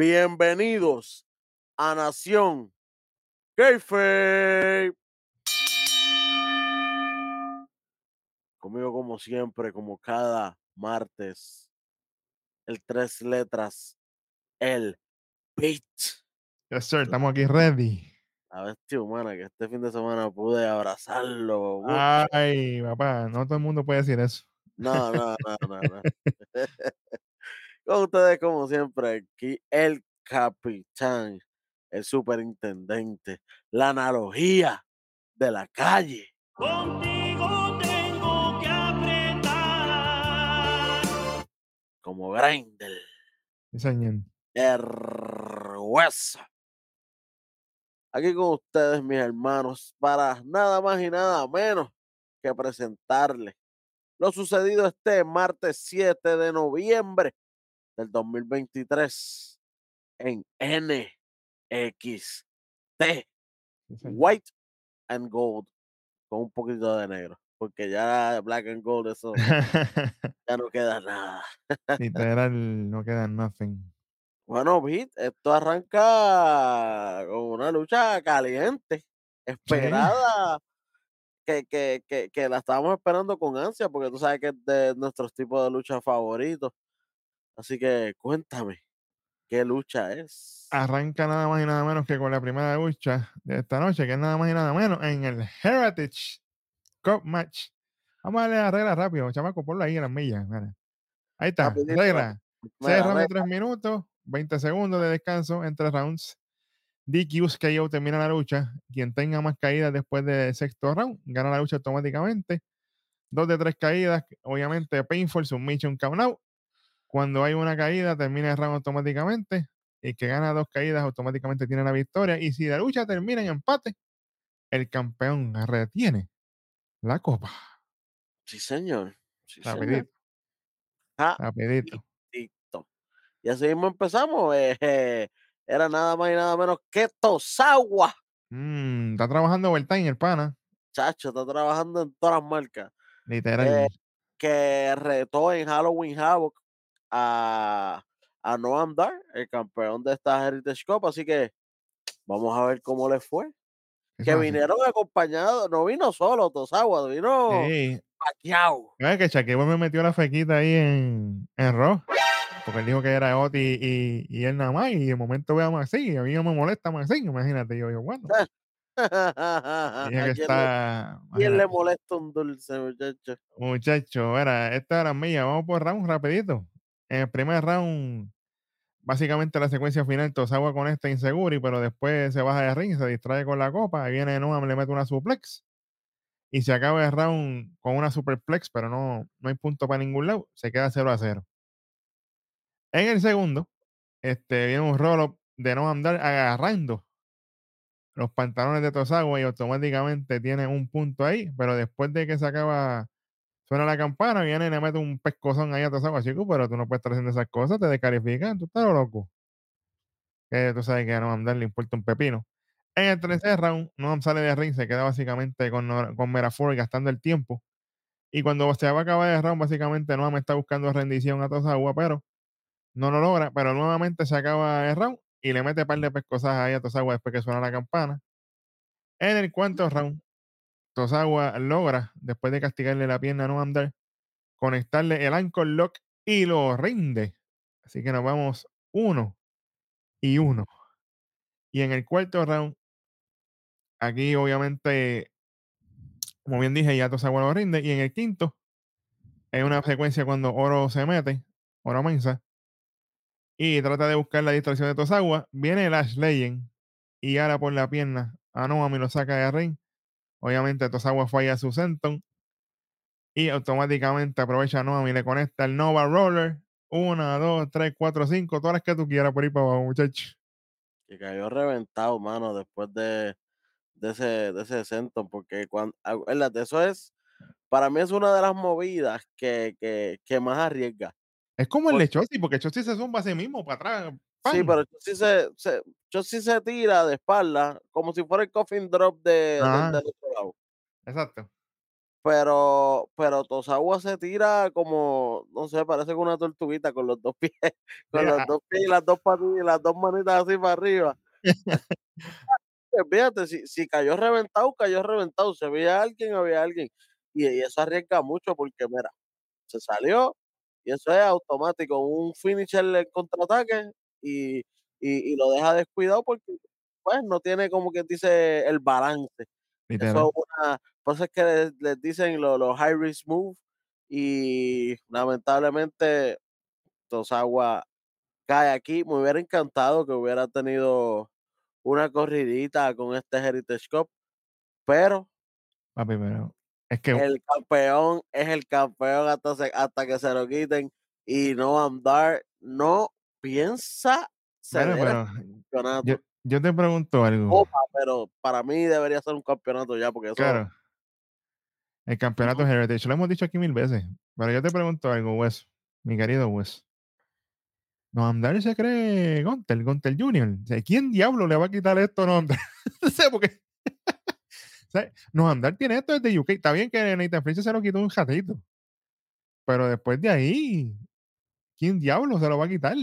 Bienvenidos a Nación Kayfabe. Conmigo como siempre, como cada martes, el tres letras, el Beat. Yes, sir, estamos aquí ready. La bestia humana que este fin de semana pude abrazarlo. Ay, papá, no todo el mundo puede decir eso. No, no, no, no, no. Con ustedes, como siempre, aquí el capitán, el superintendente, la analogía de la calle. Contigo tengo que apretar. como Grindel, el hueso. Aquí con ustedes, mis hermanos, para nada más y nada menos que presentarles lo sucedido este martes 7 de noviembre del 2023 en NXT. White and Gold con un poquito de negro, porque ya Black and Gold eso ya no queda nada. Literal, no queda nothing. Bueno, Pete, esto arranca con una lucha caliente, esperada, que, que, que, que la estábamos esperando con ansia, porque tú sabes que es de nuestros tipos de lucha favoritos. Así que cuéntame, ¿qué lucha es? Arranca nada más y nada menos que con la primera lucha de esta noche, que es nada más y nada menos en el Heritage Cup Match. Vamos a darle la regla rápido, chamaco, ponlo ahí en las millas. mira. Ahí está, Rapidito, regla. Mira, Seis rounds de regla, tres minutos, 20 segundos de descanso entre rounds. DQs KO termina la lucha. Quien tenga más caídas después del sexto round gana la lucha automáticamente. Dos de tres caídas, obviamente painful, submission, count out. Cuando hay una caída, termina el round automáticamente. El que gana dos caídas automáticamente tiene la victoria. Y si la lucha termina en empate, el campeón retiene la copa. Sí, señor. Sí, señor. Rapidito, Ah, rapidito. Y así mismo empezamos. eh, eh, era nada más y nada menos que Tosawa. Mm, está trabajando overtime el pana. Chacho, está trabajando en todas las marcas. Literal. Eh, que retó en Halloween Havoc a, a Noam Dar, el campeón de esta Heritage Cup. Así que vamos a ver cómo le fue. Que vinieron acompañados, no vino solo Tosawa, vino Sí, Pacquiao. Es que Shaquille me metió la fequita ahí en, en Raw. Porque él dijo que era Oti y, y él nada más. Y de momento veamos así. Y a mí no me molesta así. Imagínate. Yo digo, bueno. ¿A que quién le- está. quién le molesta un dulce, muchacho? Muchacho, era, esta era mía. Vamos por round rapidito. En el primer round, básicamente la secuencia final, Tosawa con esta inseguri, pero después se baja de ring, se distrae con la copa. Ahí viene Noam, le mete una suplex. Y se acaba el round con una superplex, pero no, no hay punto para ningún lado. Se queda 0 a 0. En el segundo, este, viene un roll de no andar agarrando los pantalones de Tosawa y automáticamente tiene un punto ahí, pero después de que se acaba, suena la campana, viene y le mete un pescozón ahí a Tosawa, chico, pero tú no puedes estar haciendo esas cosas, te descalifican, tú estás loco. Que tú sabes que a no andar le importa un pepino. En el tercer round, Noam sale de ring, se queda básicamente con, con Merafor gastando el tiempo. Y cuando se va a acabar el round, básicamente Noam está buscando rendición a Tosawa, pero no lo logra. Pero nuevamente se acaba el round y le mete un par de pescosas ahí a Tosawa después que suena la campana. En el cuarto round, Tosawa logra, después de castigarle la pierna a Noam Dar, conectarle el ankle lock y lo rinde. Así que nos vamos uno y uno. Y en el cuarto round, aquí obviamente, como bien dije, ya Tosawa lo rinde. Y en el quinto, es una secuencia cuando Oro se mete, Oro Mensa, y trata de buscar la distracción de Tosawa. Viene el Ash Legend y ahora por la pierna a Noam y lo saca de ring. Obviamente Tosawa falla su senton y automáticamente aprovecha a Noam y le conecta el Nova Roller. Una, dos, tres, cuatro, cinco, todas las que tú quieras por ahí para abajo, muchachos. Que cayó reventado, mano, después de, de ese, de ese senton, porque cuando, eso es, para mí es una de las movidas que, que, que más arriesga. Es como el de Porque- Chossi, porque Chossi se zumba a sí mismo para atrás. Sí, pero sí se, se, sí se tira de espalda, como si fuera el coffin drop de, del Ajá. del otro lado. Exacto. pero pero Tosawa se tira como, no sé, parece como una tortuguita con los 2 pies, con Mira, los ah 2 pies y las 2 patillas y las 2 manitas así para arriba. Pues fíjate, si si cayó reventado, cayó reventado, si había alguien, había alguien. Y y eso arriesga mucho porque mira, se salió y eso es automático, un finisher en contraataque y y y lo deja descuidado porque, pues, no tiene como quien dice el balance. Eso es una por eso es que les les dicen lo los high risk move y lamentablemente Tosawa cae aquí. Me hubiera encantado que hubiera tenido una corridita con este Heritage Cup, pero Papi, pero es que el campeón es el campeón hasta se hasta que se lo quiten y Noam Dar no piensa Bueno, pero yo campeonato. yo te pregunto algo. Copa, pero para mí debería ser un campeonato ya, porque eso Claro. El campeonato Ujú. Heritage, lo hemos dicho aquí mil veces. Pero yo te pregunto algo, Wes, mi querido Wes. Noam Dar se cree Gunter, Gunter Junior. O sea, ¿quién diablo le va a quitar esto a Dar? No sé, porque o sea, Noam Dar tiene esto desde UK. Está bien que Nathan Fraser se lo quitó un ratito. Pero después de ahí, ¿quién diablo se lo va a quitar?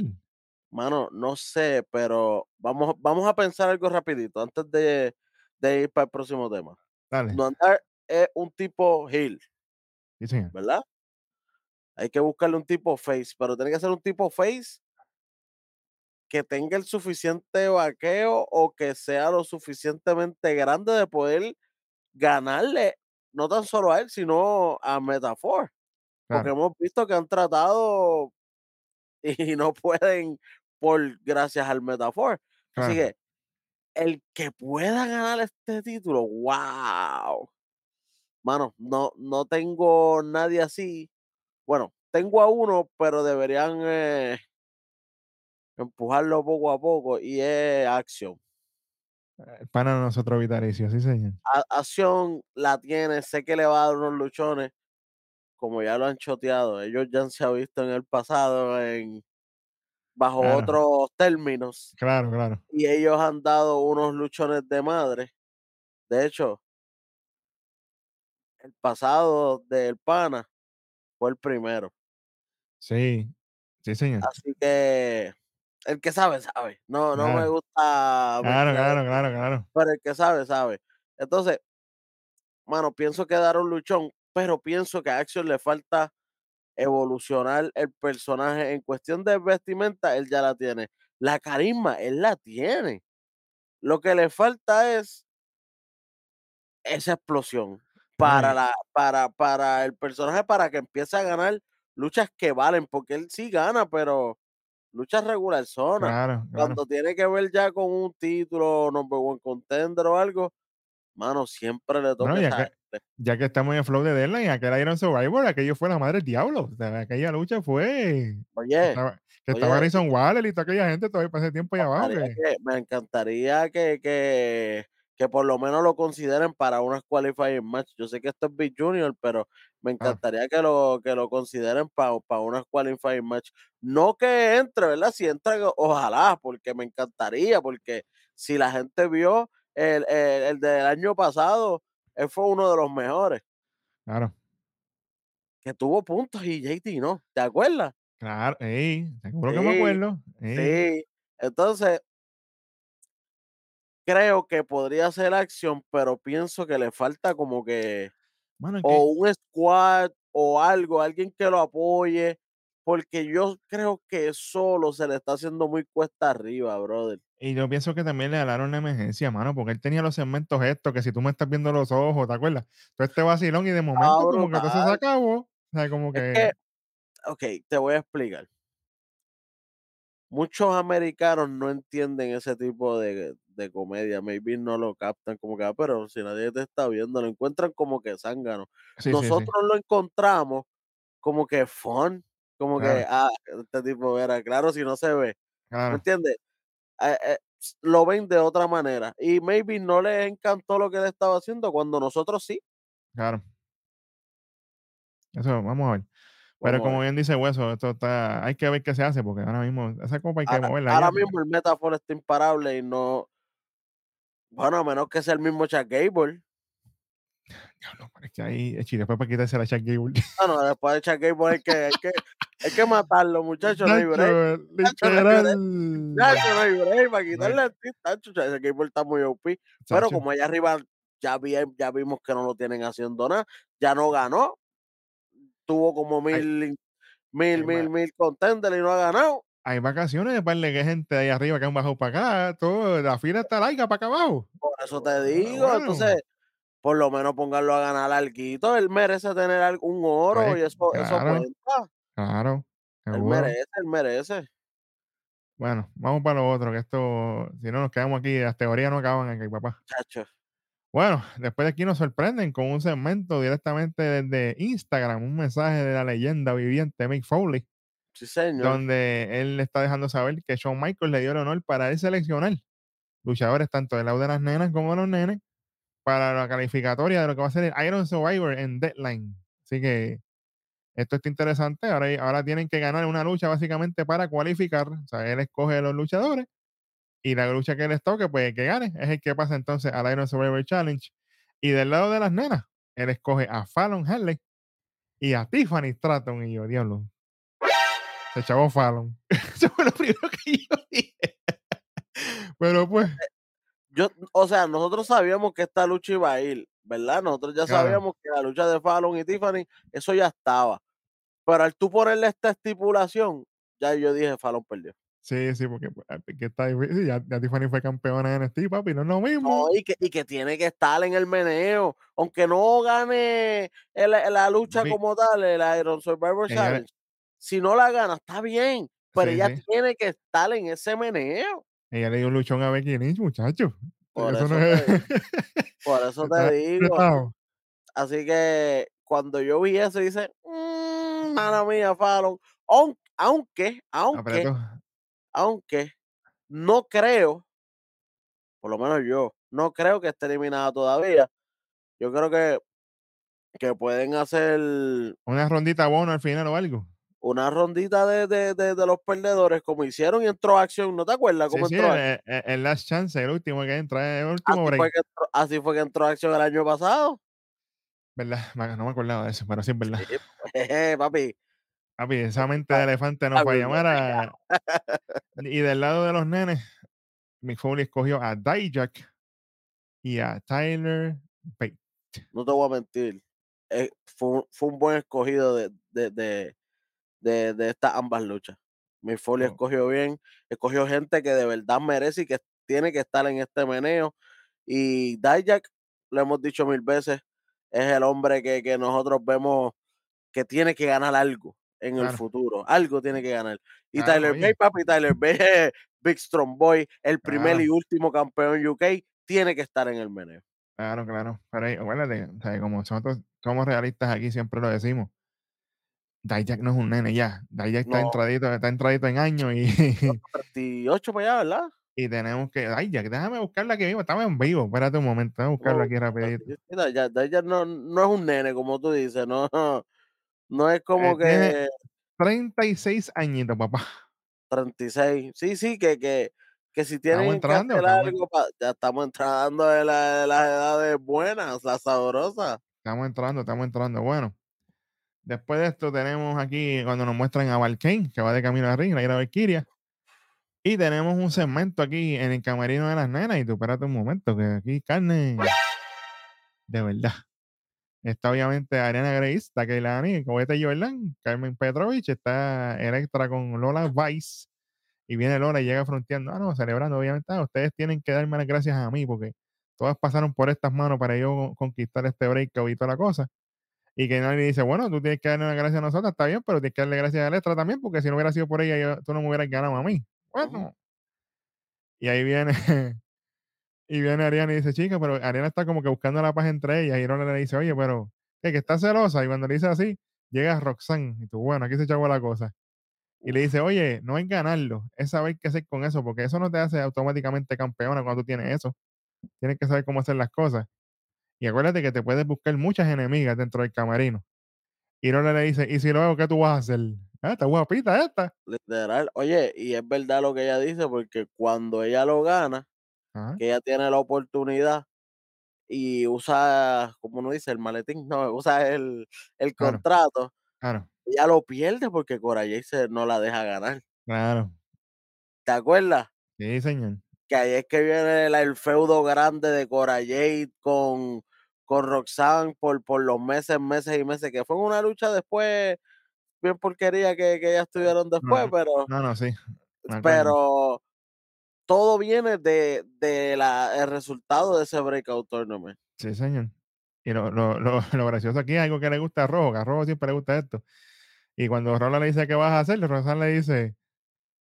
Mano, no sé, pero vamos vamos a pensar algo rapidito antes de de ir para el próximo tema. Dale. Noam Dar es un tipo heel, Sí, señor. ¿verdad? Hay que buscarle un tipo face, pero tiene que ser un tipo face que tenga el suficiente vaqueo o que sea lo suficientemente grande de poder ganarle, no tan solo a él, sino a Metafor. Porque hemos visto que han tratado y no pueden por gracias al Metafor. Así que el que pueda ganar este título, wow. Mano, no, no tengo nadie así. Bueno, tengo a uno, pero deberían eh, empujarlo poco a poco y es acción. Eh, Para nosotros vitalicio, sí, señor. Acción la tiene, sé que le va a dar unos luchones, como ya lo han choteado. Ellos ya se han visto en el pasado en bajo Claro, otros términos claro, claro. y ellos han dado unos luchones de madre. De hecho, el pasado del pana fue el primero. Sí, sí, señor. Así que el que sabe, sabe. No, no me gusta claro, claro, claro, claro. pero el que sabe, sabe. Entonces, mano, pienso que dar un luchón, pero pienso que a Action le falta evolucionar el personaje. En cuestión de vestimenta, él ya la tiene. La carisma, él la tiene. Lo que le falta es esa explosión Bueno, para la para para el personaje, para que empiece a ganar luchas que valen, porque él sí gana, pero luchas regular zona. claro, claro. Cuando tiene que ver ya con un título, number one contender o algo, mano, siempre le Bueno, toca que ya que estamos en el flow de Deadline, aquel Iron Survivor, aquello fue la madre del diablo. O sea, aquella lucha fue Oye, estaba que estaba oye, Grayson Waller y toda aquella gente todavía para ese tiempo allá abajo me encantaría que que que por lo menos lo consideren para unas qualifying match. Yo sé que esto es Big Junior, pero me claro, encantaría que lo que lo consideren para para unas qualifying match. No que entre, ¿verdad? Si entra, ojalá, porque me encantaría, porque si la gente vio el el el del año pasado, él fue uno de los mejores, claro, que tuvo puntos y JT no, ¿te acuerdas? claro, ey, seguro que me acuerdo, ey, sí. Entonces Creo que podría ser acción, pero pienso que le falta como que mano, o un squad o algo, alguien que lo apoye, porque yo creo que solo se le está haciendo muy cuesta arriba, brother. y yo pienso que también le ganaron una emergencia, mano, porque él tenía los segmentos estos, que si tú me estás viendo los ojos, ¿te acuerdas? Todo este vacilón y de Ah, momento como que todo se acabó, o sea, como Es que, que okey, te voy a explicar. Muchos americanos no entienden ese tipo de de comedia, maybe no lo captan como que, ah, pero si nadie te está viendo, lo encuentran como que zángano. sí, sí, sí, Nosotros lo encontramos como que fun, como que, ah, este tipo era claro si no se ve, ¿me claro, entiendes? Eh, eh, lo ven de otra manera y maybe no les encantó lo que él estaba haciendo cuando nosotros sí. claro. Eso, vamos a ver. Pero como bien dice Hueso, esto está hay que ver qué se hace, porque ahora mismo esa copa hay que Ahora moverla ahora ya, mismo el Metafor está imparable y no bueno, a menos que sea el mismo Chad Gable. Diablo, pero es que ahí, echi, después para quitarse la Chad Gable. No, no, después de Chuck Gable hay que, hay que, hay que matarlo, muchachos. No hay break. Nacho, Nacho, no hay break. Nacho, no hay break para quitarle a ti, Nacho. Ese Gable está muy OP. Pero como allá arriba ya, vi, ya vimos que no lo tienen haciendo nada, ya no ganó. Tuvo como mil, mil, mil, mil contenders y no ha ganado. hay vacaciones de par de que gente de ahí arriba que han bajado para acá, todo, la fila está larga para acá abajo. Por eso te digo. Entonces, por lo menos pónganlo a ganar alguito. Él merece tener algún oro pues y eso, eso cuenta. Claro, Él seguro. merece, él merece. Bueno, vamos para lo otro, que esto, si no nos quedamos aquí, las teorías no acaban aquí, papá. Chacho. Bueno, después de aquí nos sorprenden con un segmento directamente desde Instagram, un mensaje de la leyenda viviente Mick Foley, Sí, señor. donde él está dejando saber que Shawn Michaels le dio el honor para él seleccionar luchadores tanto del lado de las nenas como de los nenes para la calificatoria de lo que va a ser el Iron Survivor en Deadline. Así que esto está interesante. Ahora, ahora tienen que ganar una lucha básicamente para cualificar. O sea, él escoge los luchadores y la lucha que les toque, pues que gane. Es el que pasa entonces al Iron Survivor Challenge. Y del lado de las nenas, él escoge a Fallon Henley y a Tiffany Stratton. Y yo, diablo. Se echaba Fallon. Eso fue lo primero que yo dije. Pero pues, Yo, o sea, nosotros sabíamos que esta lucha iba a ir, ¿verdad? Nosotros ya Claro. sabíamos que la lucha de Fallon y Tiffany, eso ya estaba. Pero al tú ponerle esta estipulación, ya yo dije, Fallon perdió. sí, sí, porque, pues, ah, que está difícil. Ya, ya Tiffany fue campeona en NXT, papi, no es lo mismo. No, y, que, y que tiene que estar en el meneo. Aunque no gane el- la lucha como tal, el Iron Survivor Ella- Challenge. Si no la gana, está bien. Pero Sí, ella sí. tiene que estar en ese meneo. Ella le dio un luchón a Becky Lynch, muchacho. Por Eso eso, no es. te, por eso te digo. Así que cuando yo vi eso, dice, mmm, mala mía, Fallon. Aunque, aunque, aunque, aunque, no creo, por lo menos yo, no creo que esté eliminada todavía. Yo creo que, que pueden hacer Una rondita bono al final o algo. una rondita de, de, de, de los perdedores, como hicieron y entró acción. ¿No te acuerdas Sí, cómo sí, entró el, Action? el- el last chance, el último que entra, el último Así break. fue, que entró, así fue que entró acción el año pasado. ¿Verdad? No me acordaba de eso, pero sí es verdad. Sí, pues, papi. Papi, esa mente de elefante no fue llamar biblioteca. a. Y del lado de los nenes, Mick Foley escogió a Dijak y a Tyler Bate. no te voy a mentir, eh, fue, un- fue un buen escogido de, de, de, de, de estas ambas luchas. Mi Foley Oh. escogió bien, escogió gente que de verdad merece y que tiene que estar en este meneo. Y Dijak, lo hemos dicho mil veces, es el hombre que, que nosotros vemos que tiene que ganar algo en el futuro. Algo tiene que ganar. Y Claro, Tyler oye. Bate, papi, Tyler es Big Strong Boy, el primer Claro. y último campeón UK, tiene que estar en el meneo. Claro, claro. Pero ahí, acuérdate, o sea, como nosotros somos realistas aquí, siempre lo decimos. Dijak no es un nene ya. Dijak está No. entradito, está entradito en años y, 38 para allá, ¿verdad? Y tenemos que. Dijak, déjame buscarla aquí mismo. Estamos en vivo. Espérate un momento, déjame buscarlo No, aquí rapidito. Sí, Ya, ya, no, no es un nene, como tú dices, no, no es como Eh, tiene- que 36 añitos, papá. 36. Sí, sí, que, que, que si tienen que entrando, hacer estamos- algo, pa- ya estamos entrando de, la- de las edades buenas, las sabrosas. Estamos entrando, estamos entrando. Bueno, después de esto tenemos aquí cuando nos muestran a Valkane, que va de camino a ring, la ira Valkyria. Y tenemos un segmento aquí en el camerino de las nenas. Y tú espérate un momento, que aquí carne de verdad. Está obviamente Ariana Grace, está Keilani, Cobete Jordan, Carmen Petrovich, está Electra con Lola Vice. Y viene Lola y llega fronteando, ah, no, celebrando, obviamente, ah, ustedes tienen que darme las gracias a mí, porque todas pasaron por estas manos para yo conquistar este breakout y toda la cosa. Y que nadie dice, bueno, tú tienes que darle las gracias a nosotros, está bien, pero tienes que darle gracias a Electra también, porque si no hubiera sido por ella, tú no me hubieras ganado a mí. Y ahí viene, y viene Ariana y dice, chica, pero Ariana está como que buscando la paz entre ellas. Y Lola le dice, oye, pero, ¿qué? Que está celosa. Y cuando le dice así, llega Roxanne. Y tú, bueno, aquí se echó la cosa. Y le dice, oye, no es ganarlo, es saber qué hacer con eso, porque eso no te hace automáticamente campeona cuando tú tienes eso. Tienes que saber cómo hacer las cosas. Y acuérdate que te puedes buscar muchas enemigas dentro del camarino. Y Lola le dice, ¿y si luego qué tú vas a hacer? Ah, está guapita esta. Literal. Oye, y es verdad lo que ella dice, porque cuando ella lo gana, Ajá. que ella tiene la oportunidad, y usa, como uno dice, el maletín, no, usa el, el Claro. contrato, Claro, ella lo pierde porque Cora Jade se no la deja ganar. claro. ¿Te acuerdas? Sí, señor. Que ahí es que viene el, el feudo grande de Cora Jade con, con Roxanne por, por los meses, meses y meses, que fue una lucha después, bien porquería que, que ellas tuvieron después, No, pero, No, no, sí. pero todo viene de, de la, el resultado de ese breakout tournament. Sí, señor. Y lo, lo, lo, lo gracioso aquí es algo que le gusta a Rojo, que a Rojo siempre le gusta esto. Y cuando Rola le dice qué vas a hacer, Roxanne le dice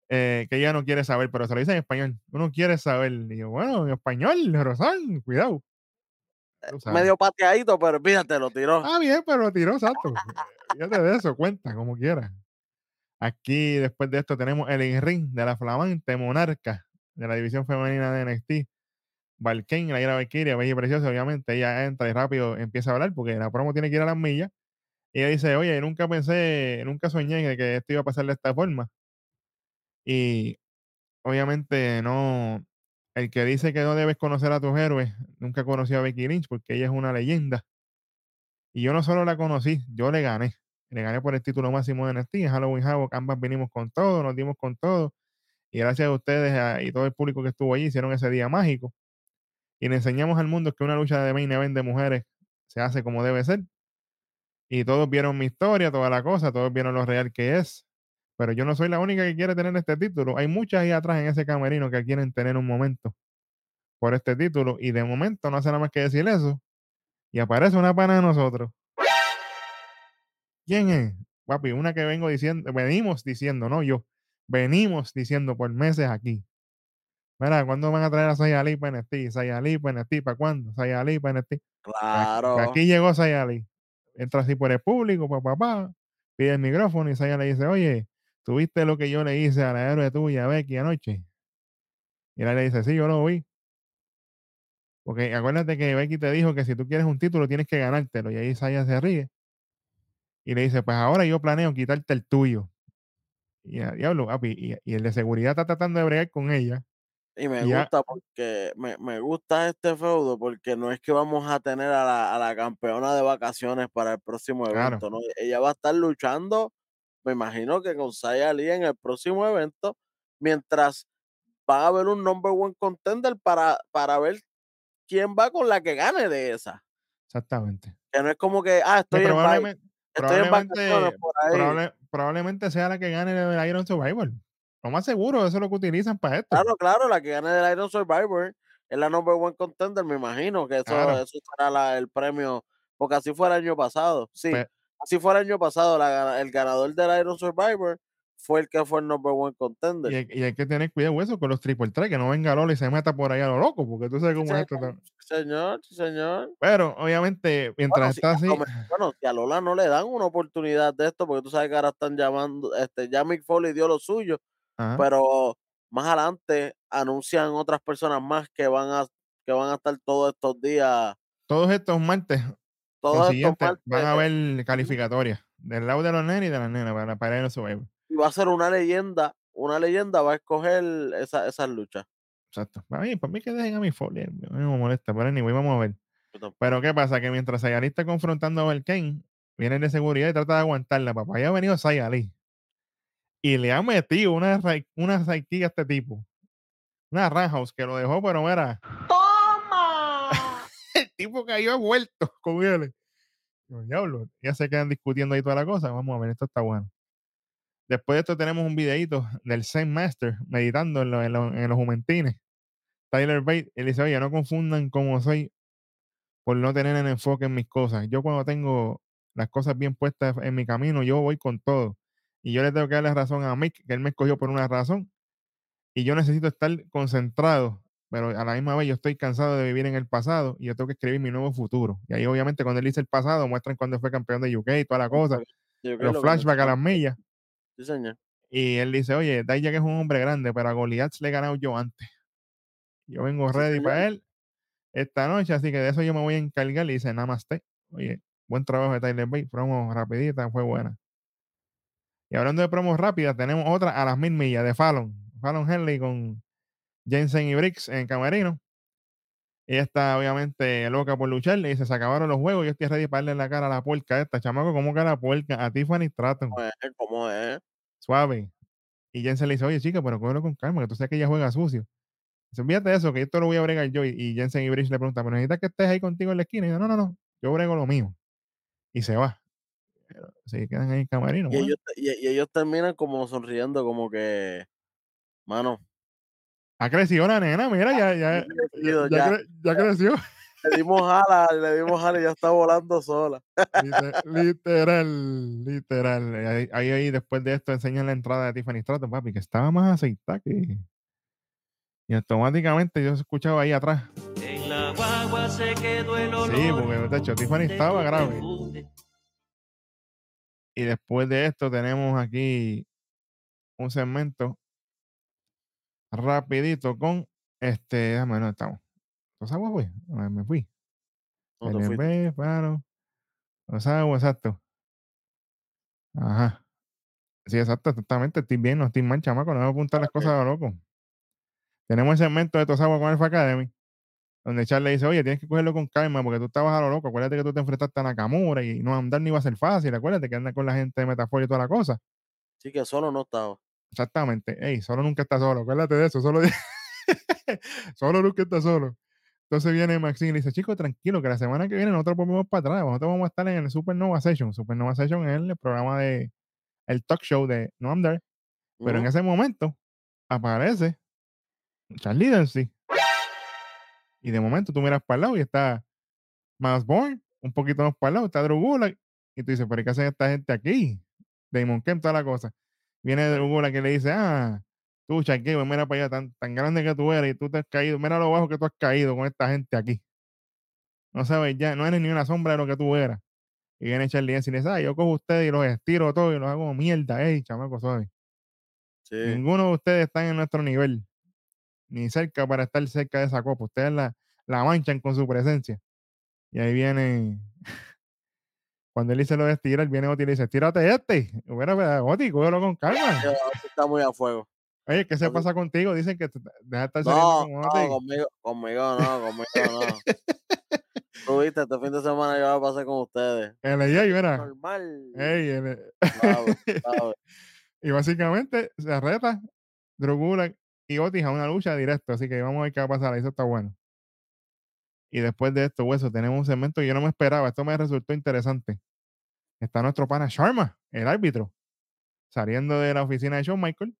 eh, que ella no quiere saber, pero se lo dice en español. Uno quiere saber. Y yo, bueno, en español, Roxanne, cuidado. Medio pateadito, pero fíjate, lo tiró. Ah, bien, pero lo tiró, exacto. Fíjate de eso, cuenta, como quiera. Aquí, después de esto, tenemos el ring de la flamante monarca de la división femenina de NXT. Valkyrie, la ira Valkyria, bella y preciosa, obviamente. Ella entra y rápido empieza a hablar porque la promo tiene que ir a las millas. Y ella dice, oye, nunca pensé, nunca soñé de que esto iba a pasar de esta forma. Y obviamente no, el que dice que no debes conocer a tus héroes, nunca conoció a Becky Lynch porque ella es una leyenda. Y yo no solo la conocí, yo le gané. Le gané por el título máximo de NXT. En Halloween Havoc ambas vinimos con todo, nos dimos con todo. Y gracias a ustedes y todo el público que estuvo allí, hicieron ese día mágico. Y le enseñamos al mundo que una lucha de main event de mujeres se hace como debe ser. Y todos vieron mi historia, toda la cosa, todos vieron lo real que es. Pero yo no soy la única que quiere tener este título. Hay muchas ahí atrás en ese camerino que quieren tener un momento por este título. Y de momento no hace nada más que decir eso. Y aparece una pana de nosotros. ¿Quién es? Papi, una que vengo diciendo, venimos diciendo, no yo, venimos diciendo por meses aquí. Mira, ¿cuándo van a traer a Sayali para NXT? Sayali para NXT, ¿para cuándo? Sayali para NXT. Claro. Aquí llegó Sayali. Entra así por el público, papá, papá, pide el micrófono y Sayali dice, oye, ¿tuviste lo que yo le hice a la héroe tuya, Becky, anoche? Y él le dice, sí, yo lo vi. Porque acuérdate que Becky te dijo que si tú quieres un título tienes que ganártelo. Y ahí Saya se ríe. Y le dice, pues ahora yo planeo quitarte el tuyo. Y a diablo, papi, y, y el de seguridad está tratando de bregar con ella. Y me Y ya- gusta porque me, me gusta este feudo porque no es que vamos a tener a la, a la campeona de vacaciones para el próximo Claro. evento, ¿no? Ella va a estar luchando, me imagino que con Saya Lee en el próximo evento, mientras va a haber un number one contender para, para ver quién va con la que gane de esa. Exactamente. Que no es como que, ah, Que estoy en, bye, probablemente, estoy en probablemente, por ahí. probable- probablemente sea la que gane el Iron Survivor. Lo más seguro, eso es lo que utilizan para esto. Claro, claro, la que gane del Iron Survivor es la number one contender, me imagino que eso, Claro. eso será la- el premio, porque así fue el año pasado. Sí, así fue el año pasado. la el ganador del Iron Survivor fue el que fue el number one contender. Y hay, y hay que tener cuidado eso con los triple threat, que no venga Lola y se meta por ahí a lo loco, porque tú sabes Sí, cómo es esto. señor, sí, señor, sí, señor. Pero obviamente, mientras Bueno, está así, bueno, si a Lola no le dan una oportunidad de esto, porque tú sabes que ahora están llamando, este, ya Mick Foley dio lo suyo, ajá, pero más adelante anuncian otras personas más que van a que van a estar todos estos días, todos estos martes van a haber calificatorias del lado de los nenes y de las nenas para, para ir a Survivor. y va a ser una leyenda, una leyenda va a escoger esa, esas luchas. Exacto. Para mí, para mí que dejen a mi Foley, a mí me molesta, pero anyway, vamos a ver. Pero ¿qué pasa? Que mientras Sayali está confrontando a Belkane, viene de seguridad y trata de aguantarla. Papá, ya ha venido Sayali. Y le ha metido una, una a este tipo. Una Roundhouse que lo dejó, pero mira, ¡Toma! Tipo cayó vuelto con él. Diablo, ya se quedan discutiendo ahí toda la cosa. Vamos a ver, esto está bueno. Después de esto tenemos un videito del Zen Master meditando en, lo- en lo- en los jumentines. Tyler Bate, él dice, oye, no confundan cómo soy por no tener el enfoque en mis cosas. Yo cuando tengo las cosas bien puestas en mi camino, yo voy con todo. Y yo le tengo que darle razón a Mick, que él me escogió por una razón. Y yo necesito estar concentrado, pero a la misma vez yo estoy cansado de vivir en el pasado y yo tengo que escribir mi nuevo futuro. Y ahí obviamente cuando él dice el pasado, muestran cuando fue campeón de UK y toda la cosa, Yo los lo que flashbacks a las millas. Sí, señor. Y él dice, oye, Dijak es un hombre grande, pero a Goliath le he ganado yo antes. Yo vengo Sí, ready señor. para él esta noche, así que de eso yo me voy a encargar. Y dice, namaste. Oye, buen trabajo de Tyler Bate, promo rapidita, fue buena. Y hablando de promos rápidas, tenemos otra a las mil millas de Fallon. Fallon Henley con Jensen y Briggs en Camerino. Ella está obviamente loca por luchar. Le dice, se acabaron los juegos, yo estoy ready para darle la cara a la puerca esta. Chamaco, ¿cómo que a la puerca? A Tiffany Stratton. ¿Cómo es? ¿Cómo es? Suave. Y Jensen le dice, oye, chica, pero cógelo con calma, que tú sabes que ella juega sucio. Dice, olvídate de eso, que esto lo voy a bregar yo. Y, Jensen y Bridge le preguntan, pero necesitas que estés ahí contigo en la esquina. Y dice, no, no, no, yo brego lo mío. Y se va. Pero se quedan ahí en camarino. Y bueno. ellos, y, y ellos terminan como sonriendo, como que, mano, Ha crecido la nena, mira, ya, ya, crecido, ya, ya. cre- ya creció. le dimos jala, le dimos jala y ya está volando sola. Lite- literal, literal. Ahí, ahí, ahí, después de esto enseñan la entrada de Tiffany Stratton, papi, que estaba más aceitada que... Y automáticamente yo escuchaba ahí atrás. En la guagua se quedó el olor. Sí, porque de hecho Tiffany estaba grave. Y después de esto tenemos aquí un segmento rapidito con este, déjame dónde estamos. ¿Los aguas, güey? Me fui. No. LB, paro. Los aguas, exacto. Ajá. Sí, exacto, exactamente. Estoy bien, no estoy mal, chamaco. No voy a apuntar las cosas a lo loco. Tenemos el segmento de Tosagua con Alpha Academy, donde Charlie le dice, oye, tienes que cogerlo con calma porque tú estabas a lo loco. Acuérdate que tú te enfrentaste a Nakamura y no andar ni iba a ser fácil. Acuérdate que anda con la gente de Metafor y toda la cosa. Sí, que solo no estaba. Exactamente. Ey, solo nunca está solo. Acuérdate de eso. Solo, solo nunca está solo. Entonces viene Maxine y le dice, chico, tranquilo, que la semana que viene nosotros volvemos para atrás. Nosotros vamos a estar en el Supernova Session. Supernova Session es el programa de, el talk show de No I'm There. Pero en ese momento aparece Charlie Dempsey. Y de momento tú miras para el lado y está Miles Bourne, un poquito más para el lado, está Drew Gulak. Y tú dices, ¿pero qué hacen esta gente aquí? Damon Kemp, toda la cosa. Viene Drew Gulak que le dice, ah, tú, Charqueo, mira para allá, tan, tan grande que tú eres y tú te has caído, mira lo bajo que tú has caído con esta gente aquí. No sabes ya, no eres ni una sombra de lo que tú eras. Y viene Charlie y le dice, ah, yo cojo ustedes y los estiro todo y los hago mierda, ey, chamaco, suave. Sí. Ninguno de ustedes está en nuestro nivel, ni cerca para estar cerca de esa copa. Ustedes la, la manchan con su presencia. Y ahí viene, cuando él dice lo de estirar, viene Oti y le dice, tírate este. Bueno, pero, Oti, cógelo con calma. Oti está muy a fuego. Oye, ¿qué se pasa contigo? Dicen que deja de estar saliendo No, con no, Oti. conmigo, conmigo no, conmigo no. Tú viste, este fin de semana yo la pasé con ustedes. El ella, mira. Normal. Ey, el-. ¿sabes? y básicamente se reta Drew Gulak y Otis a una lucha directa. Así que vamos a ver qué va a pasar. Eso está bueno. Y después de esto, hueso, tenemos un segmento que yo no me esperaba. Esto me resultó interesante. Está nuestro pana Sharma, el árbitro, saliendo de la oficina de Shawn Michael.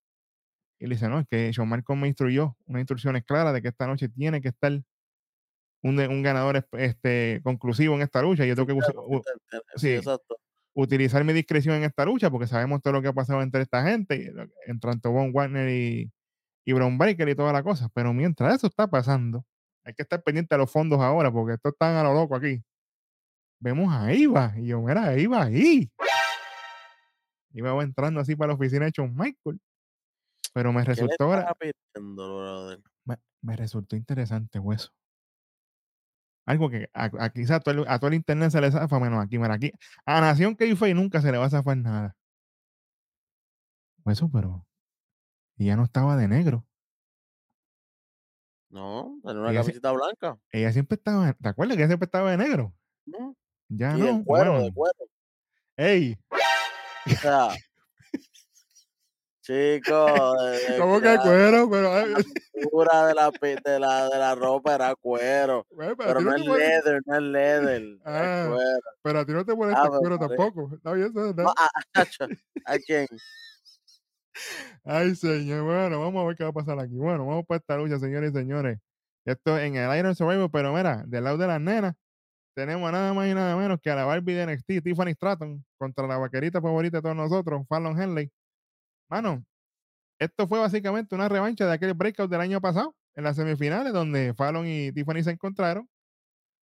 Y le dice, no, es que Shawn Michael me instruyó unas instrucciones claras de que esta noche tiene que estar un, ganador es- este, conclusivo en esta lucha. Yo tengo que u- Sí, utilizar mi discreción en esta lucha porque sabemos todo lo que ha pasado entre esta gente, entre tanto Von Warner y, y Braun Breaker y toda la cosa. Pero mientras eso está pasando, hay que estar pendiente de los fondos ahora porque esto están a lo loco aquí. Vemos a Iva y yo, mira, Iva ahí. Va entrando así para la oficina de Shawn Michael. Pero me ¿Qué le resultó, brother? me, me resultó interesante, hueso. Algo que a, a a todo, el, a todo el internet se le zafa, menos aquí, mira, aquí. A Nación que nunca se le va a zafar nada. Hueso, pero. Y ya no estaba de negro. No, en una Ella camiseta blanca. Ella siempre estaba. ¿Te acuerdas que ella siempre estaba de negro? ¿no? Ya y no. de cuero, bueno. de cuero. ¡Ey! O sea, chico, de, de- ¿Cómo de que la cuero? Pero, textura de la, de la, de la ropa era cuero. pero, no no es leather, no es leather. es Ah, cuero. pero a ti no te molesta el Ave cuero tampoco. Está bien. No, a, a, chacho, ¿a quién? Ay, señor. Bueno, vamos a ver qué va a pasar aquí. Bueno, vamos para esta lucha, señores y señores. Esto en el Iron Survivor, pero mira, del lado de las nenas, tenemos nada más y nada menos que a la Barbie de NXT, Tiffany Stratton, contra la vaquerita favorita de todos nosotros, Fallon Henley. Mano, esto fue básicamente una revancha de aquel breakout del año pasado, en las semifinales, donde Fallon y Tiffany se encontraron,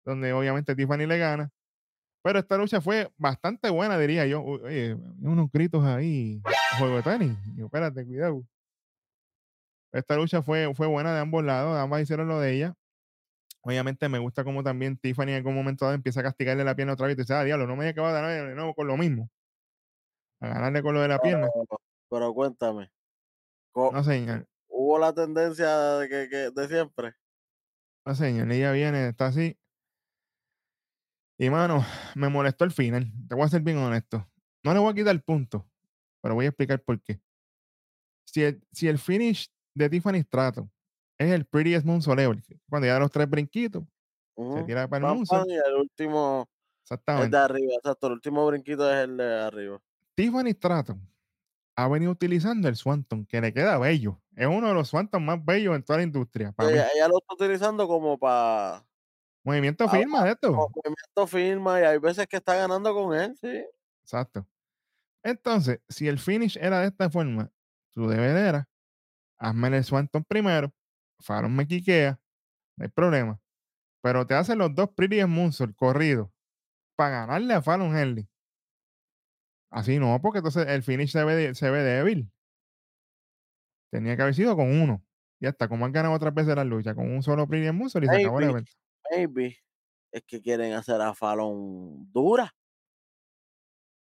donde obviamente Tiffany le gana. Pero esta lucha fue bastante buena, diría yo. Oye, unos gritos ahí, juego de tenis. Yo, espérate, cuidado. Esta lucha fue, fue buena de ambos lados, ambas hicieron lo de ella. Obviamente me gusta como también Tiffany en algún momento dado empieza a castigarle la pierna otra vez y dice, ah, diablo, no me haya acabado de ganar de nuevo con lo mismo. A ganarle con lo de la pierna. Pero, cuéntame, No, señor. ¿hubo la tendencia de, que, que- de siempre? No señor, ella viene, está así. Y mano, me molestó el final. Te voy a ser bien honesto. No le voy a quitar el punto, pero voy a explicar por qué. Si el, si el finish de Tiffany Stratton es el Prettiest Moonsault ever, cuando ya da los tres brinquitos, se Ujú. tira para el Moonsault. y el último es Exactamente. de arriba, exacto. El último brinquito es el de arriba. Tiffany Stratton ha venido utilizando el Swanton, que le queda bello. Es uno de los Swanton más bellos en toda la industria. Ella lo está utilizando como para Movimiento ah, firma de esto. movimiento firma y hay veces que está ganando con él, sí. Exacto. Entonces, si el finish era de esta forma, tu deber era hazme el Swanton primero, Fallon me quiquea, no hay problema. Pero te hacen los dos Pretty Moonsault corridos para ganarle a Fallon Henley. Así no, porque entonces el finish se ve, de- se ve débil. Tenía que haber sido con uno. Ya está, como han ganado otras veces la lucha, con un solo Pretty Moonsault y se acabó el evento. Maybe es que quieren hacer a Fallon dura.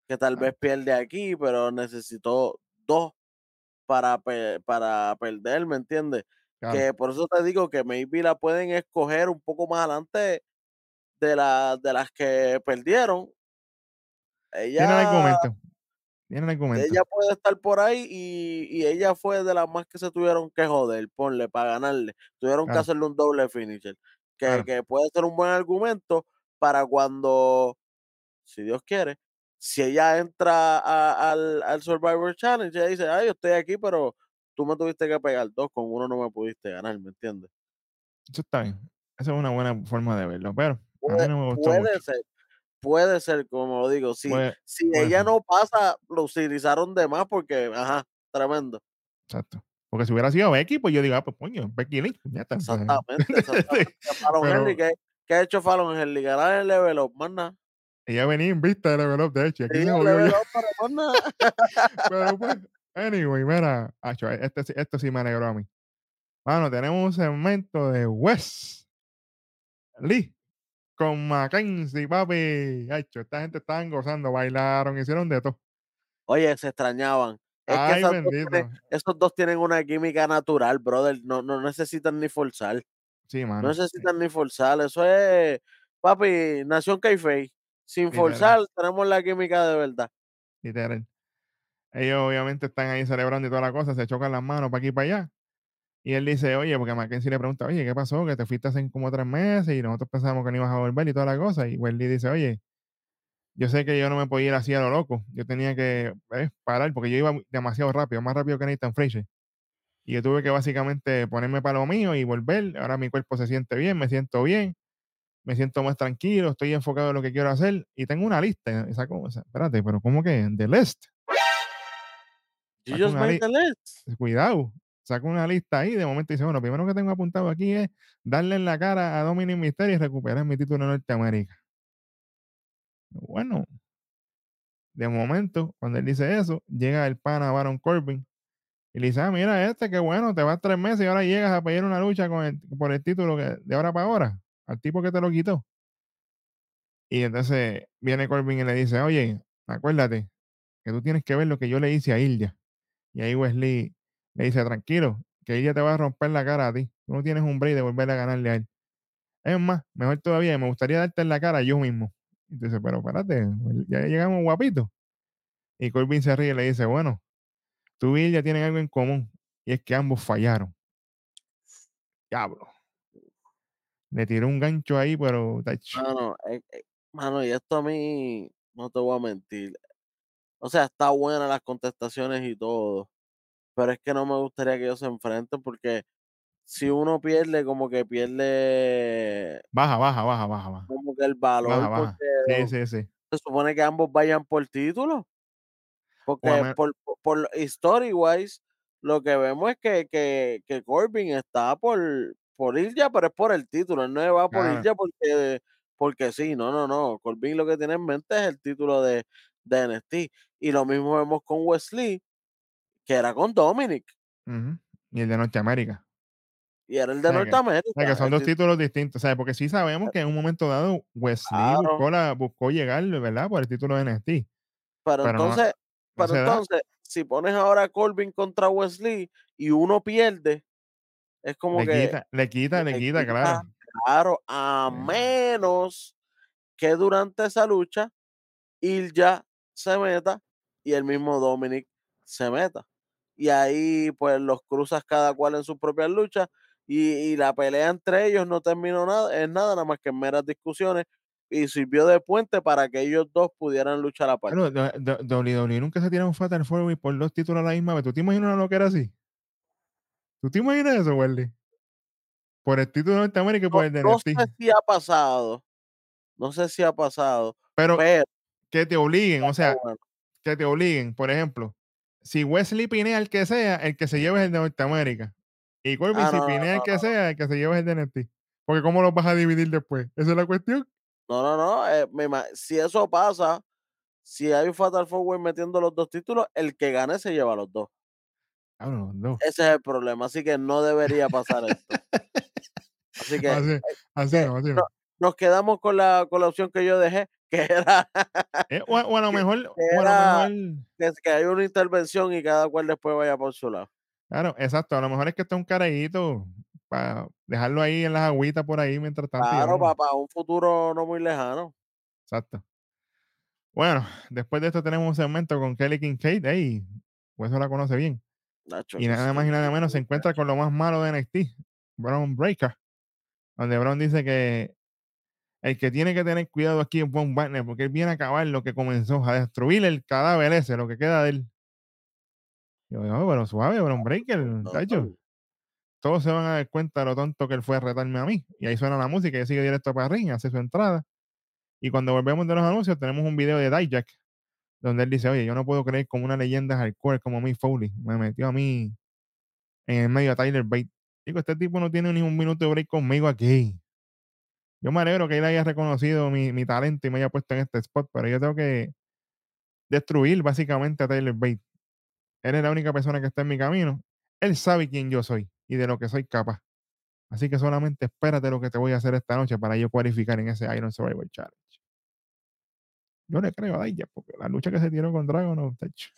Que tal Ah. vez pierde aquí, pero necesitó dos para, pe- para perder, ¿me entiendes? Claro. Que por eso te digo que maybe la pueden escoger un poco más adelante de, la, de las que perdieron. Tiene el Ella, argumento. Tiene el argumento. ella puede estar por ahí y, y ella fue de las más que se tuvieron que joder, ponle, para ganarle. Tuvieron que hacerle un doble finisher. Que, Claro. que puede ser un buen argumento para cuando, si Dios quiere, si ella entra a- al, al Survivor Challenge, ella dice, ay, yo estoy aquí, pero tú me tuviste que pegar dos, con uno no me pudiste ganar, ¿me entiendes? Eso está bien. Esa es una buena forma de verlo, pero a mí Puede, no me gustó puede mucho. ser, puede ser, como lo digo, si, Puede- si puede ella ser. no pasa, lo utilizaron de más porque, ajá, tremendo. Exacto. Porque si hubiera sido Becky, pues yo digo, ah, pues coño, Becky Lynch, ya está. pues, Exactamente, exactamente. Fallon Pero- Henry, ¿qué, qué ha hecho Fallon Henry? Ganar el level up, más nada. ella venía en vista de Level Up, de hecho, aquí Sí, level up, nada. Pero pues, anyway, mira, acho, este, sí- esto sí me alegró a mí. Bueno, tenemos un segmento de Wes Lee con Mackenzie, papi. Acho, esta gente estaban gozando, bailaron, hicieron de todo. Oye, se extrañaban. Es que dos tienen- esos dos tienen una química natural, brother. No, no necesitan ni forzar. Sí, No mano. necesitan ni forzar. Eso es, papi, Nación Caifei. Sin Literal. forzar, tenemos la química de verdad. Literal. Ellos obviamente están ahí celebrando y toda la cosa, se chocan las manos para aquí y para allá. Y él dice, oye, porque Mackenzie le pregunta, oye, ¿qué pasó? Que te fuiste hace como tres meses y nosotros pensábamos que no ibas a volver y toda la cosa. Y Wendy dice, oye, yo sé que yo no me podía ir así a lo loco. Yo tenía que eh, parar porque yo iba demasiado rápido, más rápido que Nathan Frazier. Y yo tuve que básicamente ponerme para lo mío y volver. Ahora mi cuerpo se siente bien, me siento bien, me siento más tranquilo, estoy enfocado en lo que quiero hacer y tengo una lista. Esa cosa, espérate, pero ¿cómo que? The list. You Saca just una made li- the list. cuidado, saca una lista ahí, de momento dice, bueno, lo primero que tengo apuntado aquí es darle en la cara a Dominic Mysterio y recuperar mi título en Norteamérica. Bueno, de momento, cuando él dice eso, llega el pana Baron Corbin y le dice, ah, mira este, qué bueno, te vas tres meses y ahora llegas a pedir una lucha con el- por el título que, de ahora para ahora, al tipo que te lo quitó. Y entonces viene Corbin y le dice, oye, acuérdate que tú tienes que ver lo que yo le hice a Ilya. Y ahí Wesley le dice, tranquilo, que ella te va a romper la cara a ti. Tú no tienes un break de volver a ganarle a él. Es más, mejor todavía, me gustaría darte en la cara yo mismo. Dices, pero espérate, ya llegamos guapito. Y Corbin se ríe y le dice, bueno, tú y ella tienen algo en común. Y es que ambos fallaron. Diablo. Le tiró un gancho ahí, pero... Mano, eh, eh, mano, y esto a mí, no te voy a mentir. O sea, está buena las contestaciones y todo. Pero es que no me gustaría que ellos se enfrenten porque si uno pierde, como que pierde Baja, baja, baja, baja, baja. como que el valor Baja, baja. porque Sí, sí, sí. se supone que ambos vayan por título. Porque por, por, por story wise, lo que vemos es que, que, que Corbin está por, por ir ya, pero es por el título. Él no va por ir Claro. ya porque, porque sí, no, no, no. Corbin lo que tiene en mente es el título de, de NXT. Y lo mismo vemos con Wesley, que era con Dominic. Y el de Norteamérica. Y era el de O sea Norteamérica. O sea, que son dos títulos distintos, ¿sabes? Porque sí sabemos que en un momento dado Wesley Claro. buscó, la, buscó llegar, ¿verdad? Por el título de NXT. Pero, entonces, no pero entonces, si pones ahora a Corbin contra Wesley y uno pierde, es como Le que quita, le quita, le le quita, quita- claro. Claro, a menos que durante esa lucha Ilja se meta y el mismo Dominic se meta. Y ahí pues los cruzas cada cual en sus propias luchas y, y la pelea entre ellos no terminó nada, en nada, nada más que en meras discusiones y sirvió de puente para que ellos dos pudieran luchar aparte. Bueno, WWE nunca se tira un Fatal Four por dos títulos a la misma vez. ¿Tú te imaginas una loquera así? ¿Tú te imaginas eso, Wendy? Por el título de Norteamérica y por el de no sé si ha pasado, no sé si ha pasado, Pero pero que te obliguen, o sea, bueno, que te obliguen, por ejemplo, si Wesley pinea el que sea, el que se lleve es el de Norteamérica. Y Corbin, Ah, si no, no, pinea el no, que sea, el que se lleve es el NXT. Porque ¿cómo los vas a dividir después? Esa es la cuestión. no, no, no, eh, si eso pasa, si hay un Fatal Four Way metiendo los dos títulos, el que gane se lleva los dos. Ah, no, no. Ese es el problema, así que no debería pasar esto. Así que Así, así eh, así no. no. nos quedamos con la, con la opción que yo dejé, que era Eh, o, o a lo mejor, que o a lo era- mejor, que, que hay una intervención y cada cual después vaya por su lado. Claro, exacto, a lo mejor es que está un carayito para dejarlo ahí en las agüitas por ahí mientras tanto. Claro, para un futuro no muy lejano. Exacto. Bueno, después de esto tenemos un segmento con Kelly Kincaid. Ey, pues eso la conoce bien. Nacho, Y nada más y nada menos se encuentra con lo más malo de NXT, Brown Breaker. Donde Brown dice que el que tiene que tener cuidado aquí es Von Wagner, porque él viene a acabar lo que comenzó, a destruir el cadáver ese, lo que queda de él. Yo, no, pero suave, Brown Breaker, tacho. Todos se van a dar cuenta de lo tonto que él fue a retarme a mí. Y ahí suena la música y sigue directo para ring, hace su entrada. Y cuando volvemos de los anuncios, tenemos un video de Dijak, donde él dice, oye, yo no puedo creer como una leyenda hardcore como Mick Foley. Me metió a mí en el medio a Tyler Bate. Digo, este tipo no tiene ni un minuto de break conmigo aquí. Yo me alegro que él haya reconocido mi, mi talento y me haya puesto en este spot, pero yo tengo que destruir básicamente a Tyler Bate. Él es la única persona que está en mi camino. Él sabe quién yo soy y de lo que soy capaz. Así que solamente espérate lo que te voy a hacer esta noche para yo cualificar en ese Iron Survivor Challenge. Yo le creo a Dijak porque la lucha que se tiró con Dragon, no, tacho.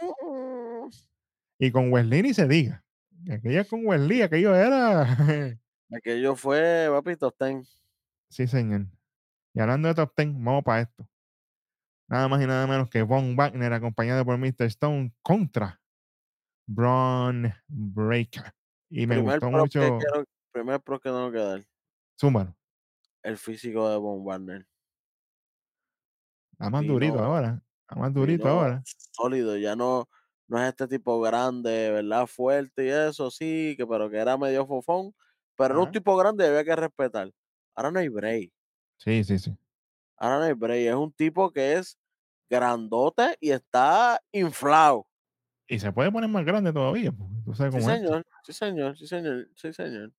y con Wesley ni se diga. Que Aquella con Wesley, aquello era. Aquello fue, papito, ten. sí, señor. Y hablando de top 10, vamos para esto. Nada más y nada menos que Von Wagner, acompañado por Mr. Stone, contra Braun Breaker. Y me Primer gustó que mucho. quiero- primer pro que tengo que dar, Zúmbalo. el físico de Von Warner. Está más Vino- durito ahora. Está más durito ahora. Sólido, ya no, no es este tipo grande, ¿verdad? Fuerte y eso, sí, que pero que era medio fofón, pero era un tipo grande había que respetar. Ahora no hay break, Sí, sí, sí. ahora no hay break, es un tipo que es grandote y está inflado. Y se puede poner más grande todavía. porque Tú sabes Sí, es. señor, sí, señor, sí, señor, sí, señor.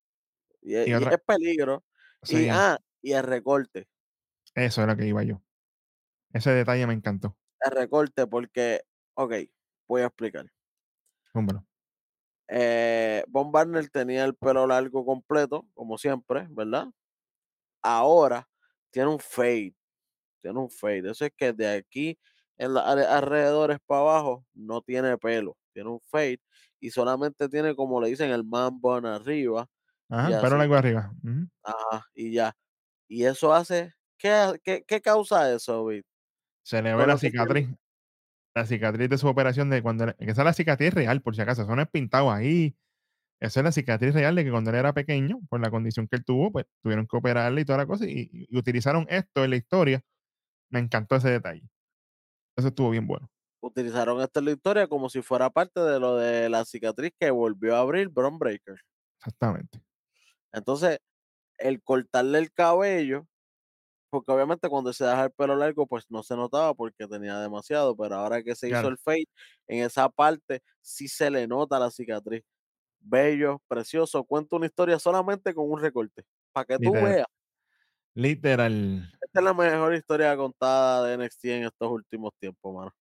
Y, es- Y y otra- es peligro. Sí, Y, ah, y el recorte. eso era lo que iba yo. Ese detalle me encantó. El recorte, porque, ok, voy a explicar. Zúmbalo. Eh, Von Barner tenía el pelo largo completo, como siempre, ¿verdad? Ahora tiene un fade. Tiene un fade. Eso es que de aquí en los alrededores para abajo no tiene pelo. Tiene un fade. Y solamente tiene, como le dicen, el man bun arriba. Ajá, pero algo arriba. Ujú. Ajá, y ya. Y eso hace. ¿Qué, qué, qué causa eso, Vic? Se le ve la cicatriz. La cicatriz de su operación de cuando era- esa es la cicatriz real, por si acaso. Eso no es pintado ahí. Esa es la cicatriz real de que cuando él era pequeño, por la condición que él tuvo, pues tuvieron que operarle y toda la cosa. Y, y utilizaron esto en la historia. Me encantó ese detalle. Eso estuvo bien bueno. Utilizaron esta historia como si fuera parte de lo de la cicatriz que volvió a abrir Bron Breaker. Exactamente. Entonces, el cortarle el cabello, porque obviamente cuando se deja el pelo largo, pues no se notaba porque tenía demasiado, pero ahora que se hizo el fade, en esa parte sí se le nota la cicatriz. Bello, precioso, cuenta una historia solamente con un recorte, para que tú veas. Literal. Esta es la mejor historia contada de NXT en estos últimos tiempos, mano.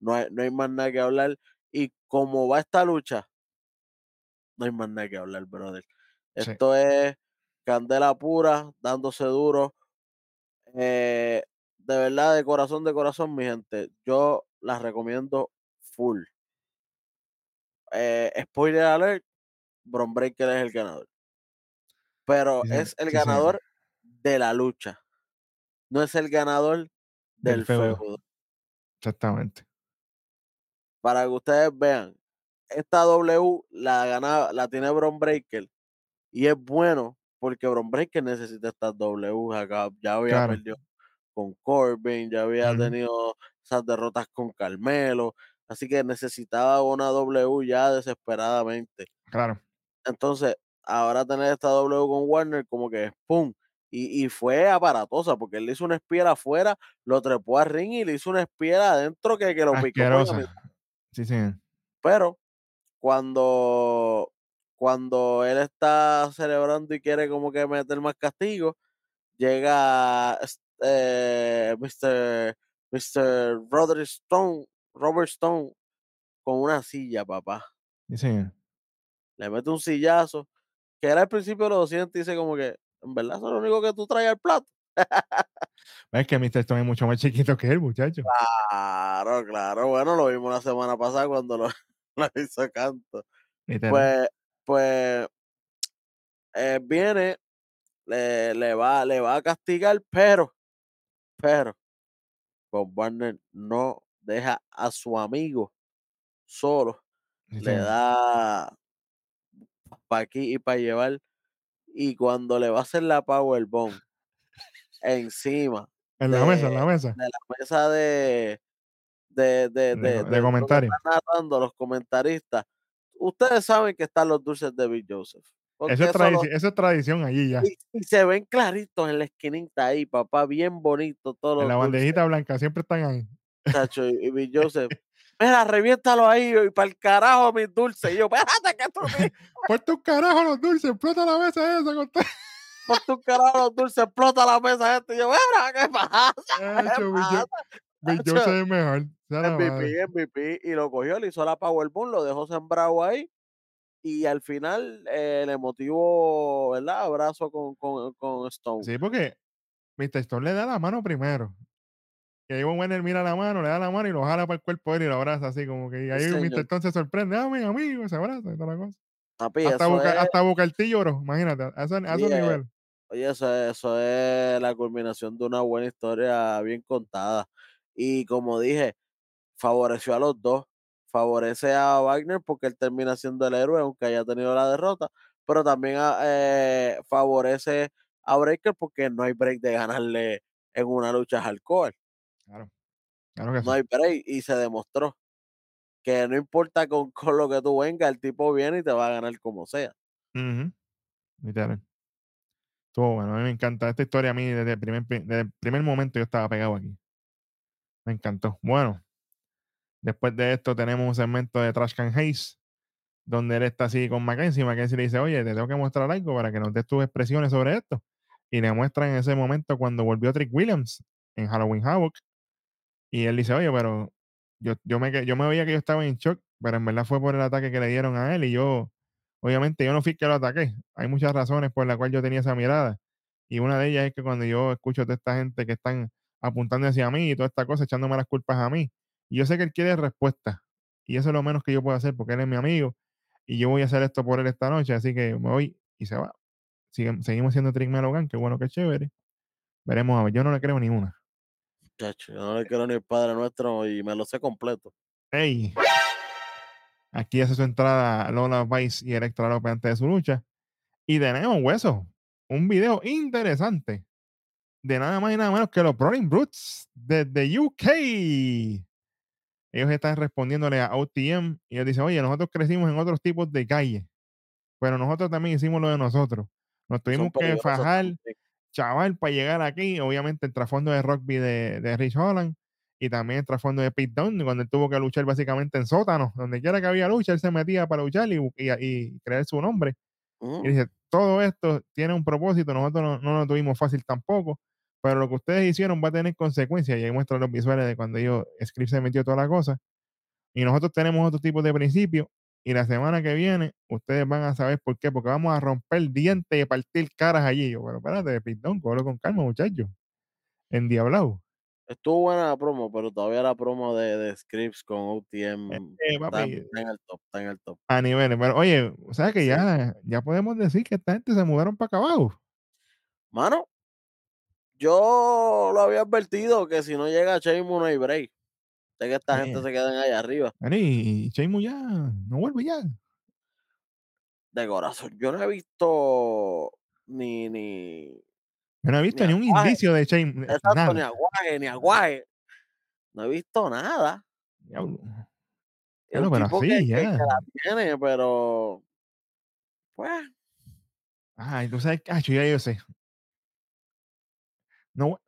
No hay, no hay más nada que hablar. Y como va esta lucha, no hay más nada que hablar, brother. Sí. Esto es candela pura, dándose duro. Eh, de verdad, de corazón, de corazón, mi gente, yo las recomiendo full. Eh, spoiler alert, Bron Breaker es el ganador. Pero Sí, es el Sí, ganador de la lucha. No es el ganador Del del, feudo. feudo. Exactamente. Para que ustedes vean, esta W la gana, la tiene Bron Breaker y es bueno porque Bron Breaker necesita estas W acá. Ya había Claro. perdido con Corbin, ya había tenido esas derrotas con Carmelo, así que necesitaba una W ya desesperadamente. Claro. Entonces, ahora tener esta W con Warner, como que ¡pum! Y, y fue aparatosa, porque él le hizo una espiera afuera, lo trepó a ring y le hizo una espiera adentro que, que lo picó. Asquerosa. Sí, sí. Pero cuando, cuando él está celebrando y quiere como que meter más castigo, llega eh, Mr. Mr. Roderick Stone, Robert Stone, con una silla, papá. Sí, sí. Le mete un sillazo, que era al principio lo siente y dice como que, en verdad, eso es lo único que tú traes al plato. Es que Mr. Stone es mucho más chiquito que él, muchacho. Claro, claro. Bueno, lo vimos la semana pasada cuando lo, lo hizo canto. Pues, pues, eh, viene, le, le va, le va a castigar, pero, pero, Bob Warner no deja a su amigo solo, Sí, le da para aquí y para llevar, y cuando le va a hacer la powerbomb encima En la mesa, en la mesa. de la mesa de, de, de, De, de, co- de de donde comentario. están narrando los comentaristas, ustedes saben que están los dulces de Bill Joseph. Eso es, eso lo- tradici- eso es tradición allí ya. y, y se ven claritos en la esquinita ahí, papá, bien bonito todos En la dulces, bandejita blanca siempre están ahí. chacho, y, y Bill Joseph. Mira, reviéntalo ahí y para el carajo mis dulces. Y yo, espérate que tú Por tu carajo los dulces, explota la mesa esa. con por tu carajo los dulces, explota la mesa esta. Y yo, mira, ¿qué pasa? Bill pasa? Joseph es mejor. MVP, MVP, y lo cogió, le hizo la Powerbomb, lo dejó sembrado ahí. Y al final, eh, el emotivo, ¿verdad? Abrazo con, con, con Stone. Sí, porque Mr. Stone le da la mano primero. Y ahí Von Werner mira la mano, le da la mano y lo jala para el cuerpo él y lo abraza así como que. Y ahí. Mr. Se sorprende. Ah, mi amigo, se abraza y toda la cosa. Papi, hasta, Boca, es- hasta Boca el imagínate, a ese, a ese Oye, nivel. Oye, eso es, eso es la culminación de una buena historia bien contada. Y como dije, favoreció a los dos. Favorece a Wagner porque él termina siendo el héroe, aunque haya tenido la derrota. Pero también a- eh, favorece a Breaker porque no hay break de ganarle en una lucha hardcore. Claro. Que sí. No hay break. Y se demostró que no importa con, con lo que tú vengas, el tipo viene y te va a ganar como sea. Ujú. Literal. Estuvo bueno, a mí me encanta esta historia. A mí desde el primer, pri- desde el primer momento yo estaba pegado aquí. Me encantó. Bueno, después de esto tenemos un segmento de Trash Can Hayes, donde él está así con Mackenzie. Mackenzie le dice, oye, te tengo que mostrar algo para que nos des tus expresiones sobre esto. Y le muestra en ese momento cuando volvió Trick Williams en Halloween Havoc. Y él dice, oye, pero yo, yo, me, yo me veía que yo estaba en shock, pero en verdad fue por el ataque que le dieron a él. Y yo, obviamente, yo no fui que lo ataqué. Hay muchas razones por las cuales yo tenía esa mirada. Y una de ellas es que cuando yo escucho a toda esta gente que están apuntando hacia mí y toda esta cosa, echándome las culpas a mí. Y yo sé que él quiere respuesta. Y eso es lo menos que yo puedo hacer porque él es mi amigo. Y yo voy a hacer esto por él esta noche. Así que me voy y se va. Sigue- seguimos siendo Trick Melogan, que bueno, que chévere. Veremos a ver. Yo no le creo ni una. Chacho, yo no le quiero ni el Padre Nuestro y me lo sé completo. ¡Ey! Aquí hace su entrada Lola Vice y Electra López antes de su lucha. Y tenemos, hueso, un video interesante de nada más y nada menos que los Brawling Brutes desde UK. Ellos están respondiéndole a OTM y ellos dicen, oye, nosotros crecimos en otros tipos de calle, pero nosotros también hicimos lo de nosotros. Nos Son tuvimos que fajar también. Chaval para llegar aquí. Obviamente el trasfondo de rugby de, de Rich Holland y también el trasfondo de Pete Dunne, cuando él tuvo que luchar básicamente en sótanos. Donde quiera que había lucha, él se metía para luchar y, y, y crear su nombre. Y dice, todo esto tiene un propósito, nosotros no, no lo tuvimos fácil tampoco, pero lo que ustedes hicieron va a tener consecuencias. Y ahí muestran los visuales de cuando ellos, Script se metió toda la cosa. Y nosotros tenemos otro tipo de principios. Y la semana que viene, ustedes van a saber por qué, porque vamos a romper dientes y partir caras allí. Yo, pero espérate, perdón, cógelo con calma, muchachos. Endiablado. Estuvo buena la promo, pero todavía la promo de, de Scripps con OTM Eh, está, en el top, está en el top. a niveles. Pero oye, o sea que Sí. ya, ya podemos decir que esta gente se mudaron para acá abajo. Mano, yo lo había advertido que si no llega Sheamus no hay break. De que esta gente Eh. se queden ahí arriba. Y Sheamus ya no vuelve ya. De corazón. Yo no he visto ni, ni, Yo no he visto Ni ni un indicio de Sheamus. exacto, Nada. ni aguaje, ni aguaje. No he visto nada. Diablo. Claro, pero tipo así, que, que- ya. que la tiene, pero pues Ay, tú sabes, ah, ya yo sé. No,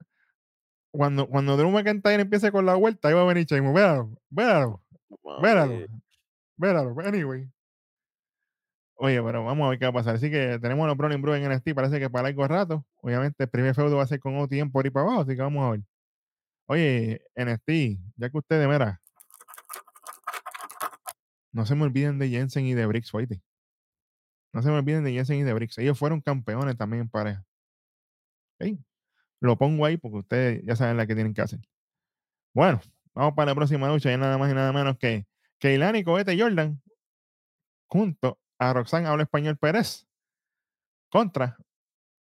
cuando, cuando Drew McIntyre empiece con la vuelta, ahí va a venir Sheamus. Véralo, véralo, véralo, mami, véralo. Anyway. Oye, pero vamos a ver qué va a pasar. Así que tenemos a los Browning Bros en NXT. Parece que para largo rato. Obviamente, el primer feudo va a ser con OTM por ahí para abajo. Así que vamos a ver. Oye, NXT, ya que ustedes, mira, no se me olviden de Jensen y de Briggs, oíste. No se me olviden de Jensen y de Briggs. Ellos fueron campeones también en pareja. ¿Ok? Lo pongo ahí porque ustedes ya saben la que tienen que hacer. Bueno, vamos para la próxima lucha. Ya nada más y nada menos que Keilani Cohete Jordan junto a Roxanne Habla Español Pérez contra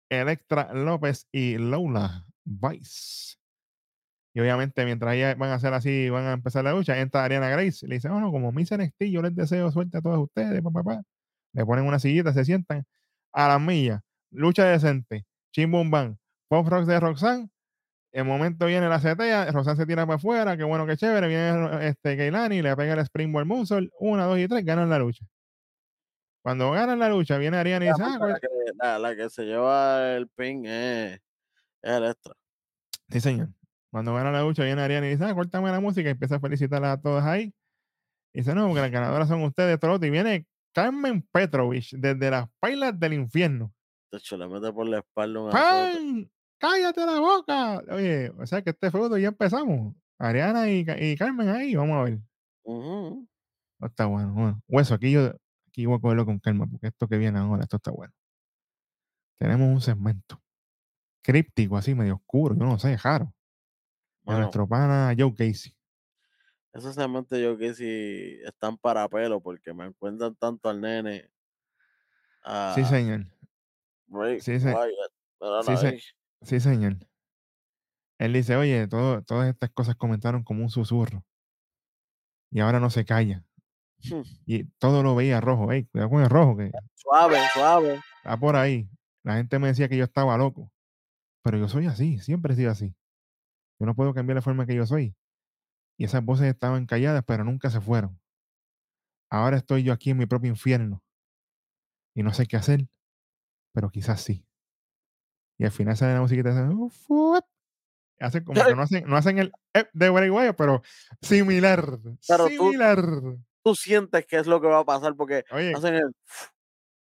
Electra López y Lola Vice. Y obviamente, mientras ellas van a hacer así, van a empezar la lucha, entra Ariana Grace. Le dice, bueno, como Miss NXT, yo les deseo suerte a todos ustedes, papá. Le ponen una sillita, se sientan a las millas. Lucha decente. Chim Bum Bam. Pop Rocks de Roxanne. En momento viene la setea, Roxanne se tira para afuera, qué bueno, qué chévere. Viene este Keilani, le pega el Springboard Moonsault. Una, dos y tres, ganan la lucha. Cuando ganan la lucha, viene Ariana y dice, ah, la, que, la- la que se lleva el pin es, es Electra. Sí, señor. Cuando gana la lucha, viene Ariana y dice, ah, córtame la música y empieza a felicitar a todas ahí. Y dice, no, porque las ganadoras son ustedes, otro. Y viene Carmen Petrovich desde las pailas del infierno. Hecho, le mete por la espalda un. ¡Pan! ¡Cállate la boca! Oye, o sea que este feudo ya empezamos. Ariana y, y Carmen ahí, vamos a ver. No está bueno, bueno. Hueso, aquí yo aquí voy a cogerlo con calma, porque esto que viene ahora, esto está bueno. Tenemos un segmento críptico, así medio oscuro, yo no sé, raro. De Mano, nuestro pana Joe Casey. Esos segmentos que si están para pelo porque me encuentran tanto al nene. A Sí, señor. Sí, se- sí, se- señor. Él dice, oye, todo, todas estas cosas comentaron como un susurro. Y ahora no se calla. Hmm. Y todo lo veía rojo. Ey, cuidado con el rojo, que Suave, suave. está por ahí. La gente me decía que yo estaba loco. Pero yo soy así, siempre he sido así. Yo no puedo cambiar la forma que yo soy. Y esas voces estaban calladas, pero nunca se fueron. Ahora estoy yo aquí en mi propio infierno. Y no sé qué hacer, pero quizás sí. Y al final sale la musiquita y hace, como que no hacen, no hacen el ep de Wyatt, pero similar. Pero tú- similar. Tú sientes que es lo que va a pasar porque Oye, hacen el.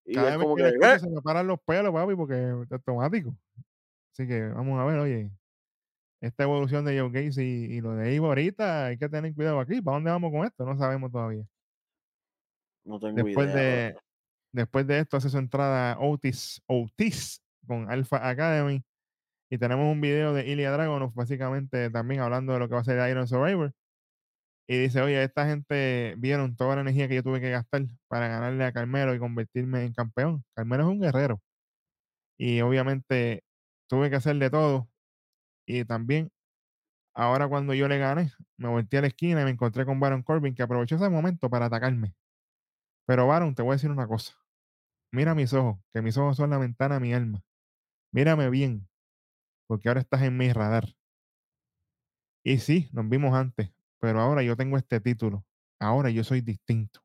Y cada es vez como que que. "Eh". se me paran los pelos, papi, porque es automático. Así que vamos a ver, oye, esta evolución de Joe Gacy y, y lo de Ivo ahorita, hay que tener cuidado aquí. ¿Para dónde vamos con esto? No sabemos todavía. No tengo Después idea. de. Después de esto hace su entrada Otis, Otis con Alpha Academy. Y tenemos un video de Ilya Dragunov, básicamente también hablando de lo que va a ser Iron Survivor. Y dice, oye, esta gente vieron toda la energía que yo tuve que gastar para ganarle a Carmelo y convertirme en campeón. Carmelo es un guerrero. Y obviamente tuve que hacer de todo. Y también, ahora cuando yo le gané, me volteé a la esquina y me encontré con Baron Corbin, que aprovechó ese momento para atacarme. Pero Baron, te voy a decir una cosa. Mira mis ojos, que mis ojos son la ventana a mi alma. Mírame bien, porque ahora estás en mi radar. Y sí, nos vimos antes, pero ahora yo tengo este título. Ahora yo soy distinto.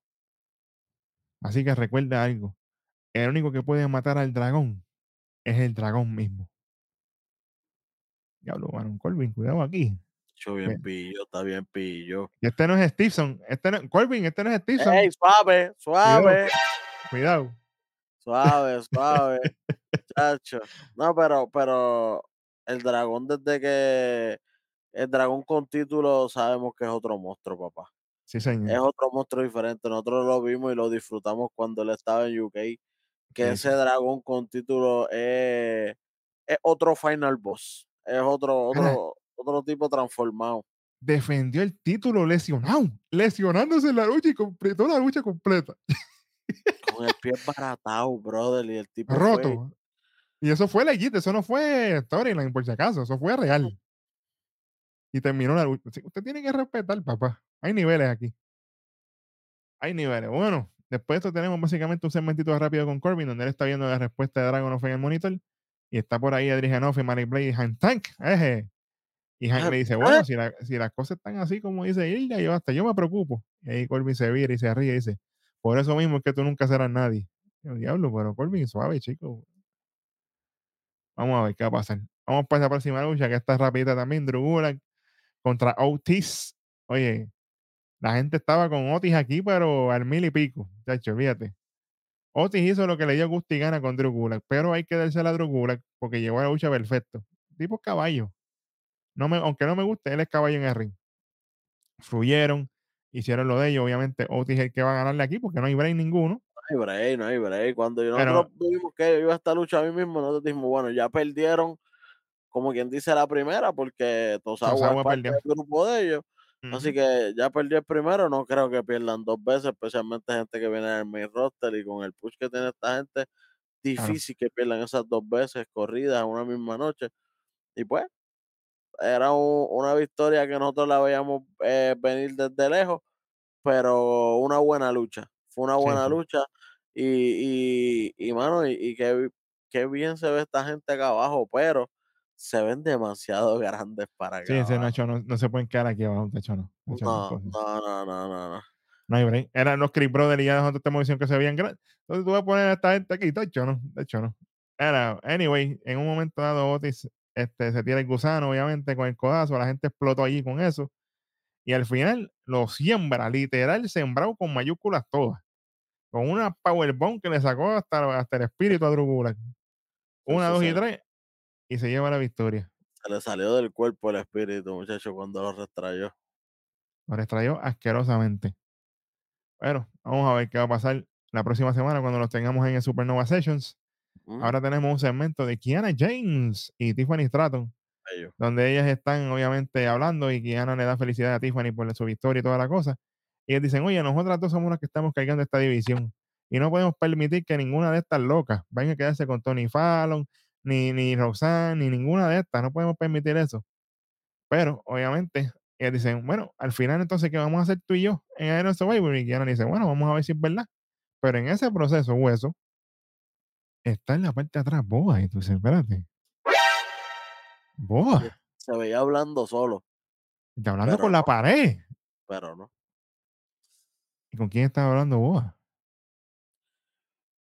Así que recuerda algo. El único que puede matar al dragón es el dragón mismo. Diablo, Baron Corbin, cuidado aquí. Yo bien pillo, está bien pillo. Y este no es Stevenson. Este no, Corbin, este no es Stevenson. ¡Ey, suave, suave! Cuidado. Suave, suave. Chacho. No, pero, pero el dragón desde que el dragón con título sabemos que es otro monstruo, papá. Sí, señor. Es otro monstruo diferente. Nosotros lo vimos y lo disfrutamos cuando él estaba en UK. Que Sí, ese dragón con título es, es otro final boss. Es otro, otro, otro tipo transformado. Defendió el título lesionado. Lesionándose en la lucha y completó la lucha completa. Con el pie baratado, brother. Y el tipo fue- Roto. Y eso fue legit, eso no fue storyline, por si acaso, eso fue real. Y terminó la lucha. Usted tiene que respetar, papá. Hay niveles aquí. Hay niveles. Bueno, después de esto tenemos básicamente un segmentito rápido con Corbin, donde él está viendo la respuesta de Dragonoff en el monitor. Y está por ahí Adrianoff y Mary Blade y Han Tank. Eje. Y Hank le dice, bueno, si, la- si las cosas están así como dice Hilda, yo hasta yo me preocupo. Y ahí Corbin se vira y se ríe y dice, por eso mismo es que tú nunca serás nadie. Yo, diablo, pero Corbin, suave, chico. Vamos a ver qué va a pasar. Vamos para esa próxima lucha, que está rapidita también. Drew Gulak contra Otis. Oye, la gente estaba con Otis aquí, pero al mil y pico. Chacho, fíjate. Otis hizo lo que le dio gusto y gana con Drew Gulak, pero hay que dársela a Drew Gulak porque llegó a la lucha perfecto. Tipo caballo. No me, aunque no me guste, él es caballo en el ring. Fluyeron, hicieron lo de ellos. Obviamente, Otis es el que va a ganarle aquí porque no hay break ninguno. No hay break, no hay break. Cuando yo- Pero- nosotros vimos que iba a esta lucha a mí mismo, nosotros dijimos, bueno, ya perdieron, como quien dice la primera, porque Tosawa Tosawa perdió. del grupo de ellos. Así que ya perdió el primero, no creo que pierdan dos veces, especialmente gente que viene del main roster y con el push que tiene esta gente, difícil que pierdan esas dos veces corridas en una misma noche. Y pues, era un- una victoria que nosotros la veíamos eh, venir desde lejos, pero una buena lucha. Fue una buena sí. lucha y, y, y mano, y, y qué, qué bien se ve esta gente acá abajo, pero se ven demasiado grandes para acá Sí, ese. Nacho no, no se pueden quedar aquí abajo, Nacho no. Nacho no, No, no, no, no, no, no. No hay break. Eran los Chris Brothers y ya nosotros te diciendo que se veían grandes. Entonces tú vas a poner a esta gente aquí, de hecho no, de hecho no. Era, anyway, en un momento dado Otis este, se tira el gusano, obviamente, con el codazo, la gente explotó allí con eso. Y al final lo siembra, literal, sembrado con mayúsculas todas. Con una powerbomb que le sacó hasta, hasta el espíritu a Drew Gulak. Una, dos y tres, y se lleva la victoria. se le salió del cuerpo el espíritu, muchacho, cuando lo restrayó. Lo restrayó asquerosamente. Bueno, vamos a ver qué va a pasar la próxima semana cuando los tengamos en el Supernova Sessions. Mm, Ahora tenemos un segmento de Kiana James y Tiffany Stratton, donde ellas están obviamente hablando y Kiana le da felicidad a Tiffany por su victoria y toda la cosa. Y ellas dicen, oye, nosotras dos somos las que estamos cargando esta división y no podemos permitir que ninguna de estas locas venga a quedarse con Tony Fallon, ni, ni Roxanne, ni ninguna de estas. No podemos permitir eso. Pero, obviamente, ellas dicen, bueno, al final entonces, ¿qué vamos a hacer tú y yo en Iron Survivor? Y Kiana dice, bueno, vamos a ver si es verdad. Pero en ese proceso, hueso, está en la parte de atrás Boa. Y tú dices, espérate. Boa, Se veía hablando solo, está hablando pero con la pared. pero no. ¿Y con quién está hablando Boa?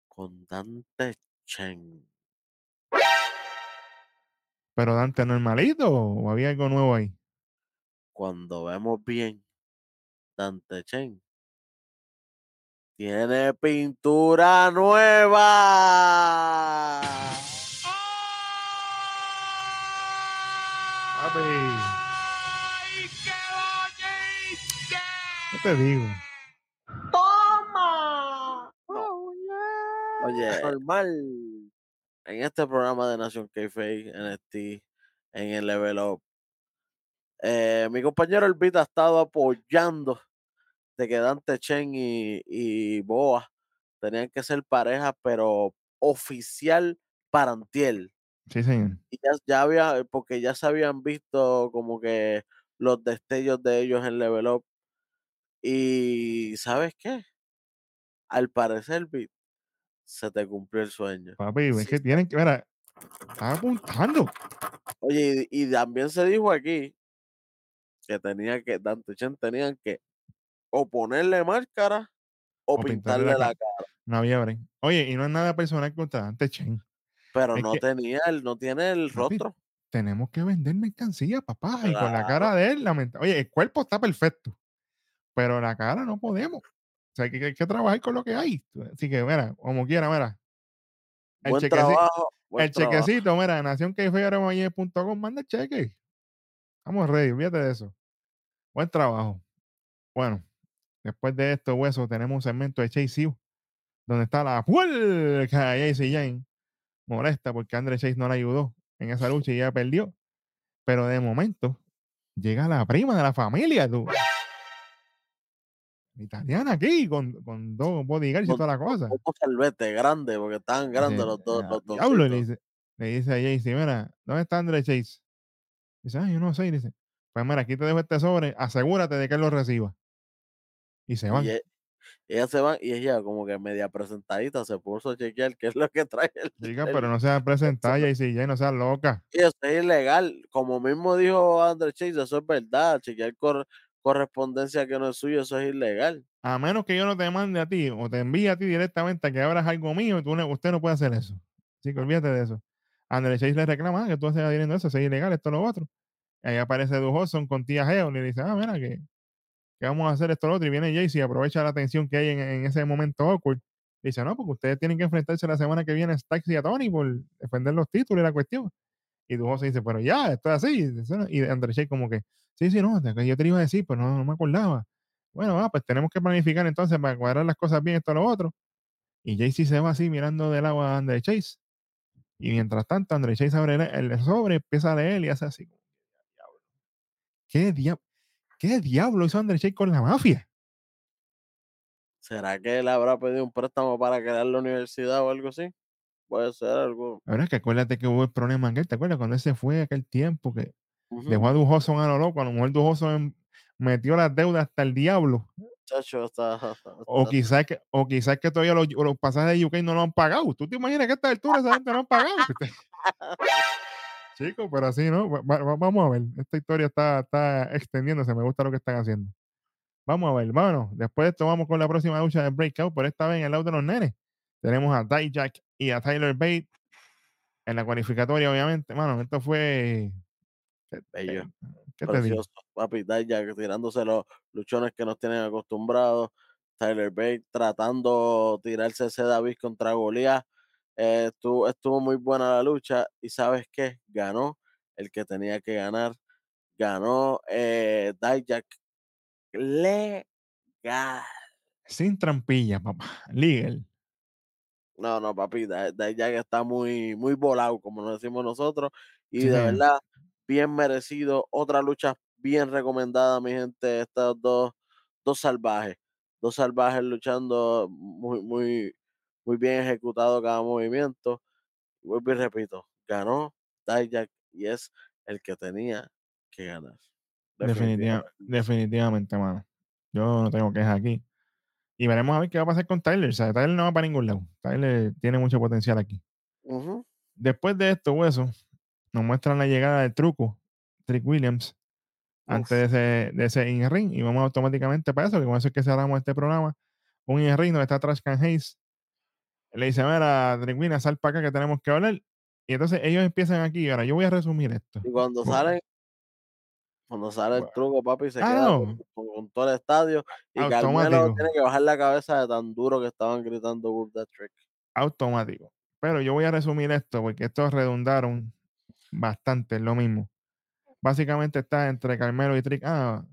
Con Dante Chen. ¿Pero Dante normalito o había algo nuevo ahí? Cuando vemos bien, Dante Chen tiene pintura nueva. ¡Ay, qué bonito! ¿qué te digo? ¡Toma! Oye, normal en este programa de Nación K-Fake, NXT, en el Level Up. eh, mi compañero Elvita ha estado apoyando de que Dante Chen y, y Boa tenían que ser pareja, pero oficial para Antiel. Sí, señor. Y ya, ya había, porque ya se habían visto como que los destellos de ellos en Level Up. Y ¿sabes qué? Al parecer, se te cumplió el sueño. Papi, es Sí, que tienen que, mira, están apuntando. Oye, y, y también se dijo aquí que tenía que, Dante Chen tenían que o ponerle máscara o, O pintarle pintarle la cara. No había. Oye, y no es nada personal contra Dante Chen. Pero Es no que- tenía el, no tiene el rostro. Tenemos que vender mercancía, papá. Y con la cara de él, lamenta- Oye, el cuerpo está perfecto, pero la cara no podemos. O sea, hay que, hay que trabajar con lo que hay. Así que, mira, como quiera, mira. El, Buen chequeci- trabajo. Buen el trabajo. chequecito, mira, nacionquefearamaye.com, manda el cheque. Estamos ready, fíjate de eso. Buen trabajo. Bueno, después de esto, hueso, tenemos un segmento de Chase U, donde está la puerca de JC Jane. Molesta porque Andre Chase no la ayudó en esa lucha y ya perdió. Pero de momento, llega la prima de la familia, tú. Italiana aquí, con, con dos bodyguards y toda la cosa. Como salvete grande, porque estaban grandes los dos. "Ah, Los diablo", y le dice, le dice a Jaycee, mira, ¿dónde está Andre Chase? Dice, ah, yo no sé. Y dice, pues mira, aquí te dejo este sobre, asegúrate de que él lo reciba. Y se van. Y e- ellas se van y ella como que media presentadita se puso a chequear qué es lo que trae el, Diga, pero no seas presentada, Jaycee, ya no seas loca. y eso es ilegal. Como mismo dijo André Chase, eso es verdad. Chequear cor- correspondencia que no es suyo, eso es ilegal. A menos que yo no te mande a ti o te envíe a ti directamente a que abras algo mío, tú no- usted no puede hacer eso. Así que olvídate de eso. André Chase le reclama "Ah, que tú haces dinero eso, eso es ilegal, esto lo otro. Y ahí aparece Du Hudson con tía Geo y le dice, ah, mira, que, que vamos a hacer esto lo otro. Y viene Jaycee aprovecha la tensión que hay en, ese momento awkward. Dice, no, porque ustedes tienen que enfrentarse la semana que viene a Stax y a Tony por defender los títulos y la cuestión. Y Du Hudson dice, pero ya, esto es así. Y André Chase como que, sí, sí, no, yo te iba a decir, pero no, no me acordaba. Bueno, ah, pues tenemos que planificar entonces para cuadrar las cosas bien, esto lo otro. Y Jaycee se va así mirando del agua a André Chase. Y mientras tanto, André Chase abre el, sobre, empieza a leer y hace así. como, "Diablo. ¿Qué, dia- ¿Qué diablo hizo André Chase con la mafia? ¿Será que él habrá pedido un préstamo para crear la universidad o algo así? Puede ser algo. Verdad es que acuérdate que hubo el problema aquel, ¿te acuerdas? Cuando él se fue aquel tiempo que dejó a Du Hudson a lo loco, a lo mejor Du Hudson metió las deudas hasta el diablo. Chacho, está, O está- quizás que, o quizás que todavía los, los pasajes de UK no lo han pagado. ¿Tú te imaginas que a esta altura esa gente no han pagado? Chicos, pero así, ¿no? Va- va- vamos a ver. Esta historia está, está extendiéndose. Me gusta lo que están haciendo. Vamos a ver. Bueno, después de esto vamos con la próxima lucha de Breakout, pero esta vez en el lado de los nenes. Tenemos a Dijak y a Tyler Bate en la cualificatoria, obviamente. Bueno, esto fue... ¿Qué, Bello. qué- te digo? precioso. Papi, ya tirándose los luchones que nos tienen acostumbrados. Tyler Bate tratando de tirarse ese David contra Goliath. Eh, estuvo, estuvo muy buena la lucha. Y sabes qué? Ganó el que tenía que ganar. Ganó eh, Dijak legal. Sin trampilla, papá. Legal. No, no, papi, Dijak está muy, muy volado, como nos decimos nosotros. Y Sí, de verdad, bien merecido. Otra lucha bien recomendada, mi gente. Estos dos, dos salvajes. Dos salvajes luchando muy, muy, muy bien ejecutado cada movimiento. Y vuelvo y repito, ganó Dijak y es el que tenía que ganar. Definitiva- Definitivamente. definitivamente, mano. Yo no tengo quejas aquí. Y veremos a ver qué va a pasar con Tyler. O sea, Tyler no va para ningún lado. Tyler tiene mucho potencial aquí. Después de esto, hueso, nos muestran la llegada del truco, Trick Williams, antes de ese, de ese in ring. Y vamos automáticamente para eso, que con eso es que cerramos este programa. Un in ring donde está Trash Can Hayes. Le dice, mira, Williams, sal para acá que tenemos que hablar. Y entonces ellos empiezan aquí. Ahora, yo voy a resumir esto. Y cuando Bueno. salen, cuando sale el truco, papi, se Ah, queda no. con, con- con todo el estadio. Y Carmelo tiene que bajar la cabeza de tan duro que estaban gritando Whoop That Trick. automático. Pero yo voy a resumir esto porque estos redundaron bastante, es lo mismo. Básicamente está entre Carmelo y Trick. Ah,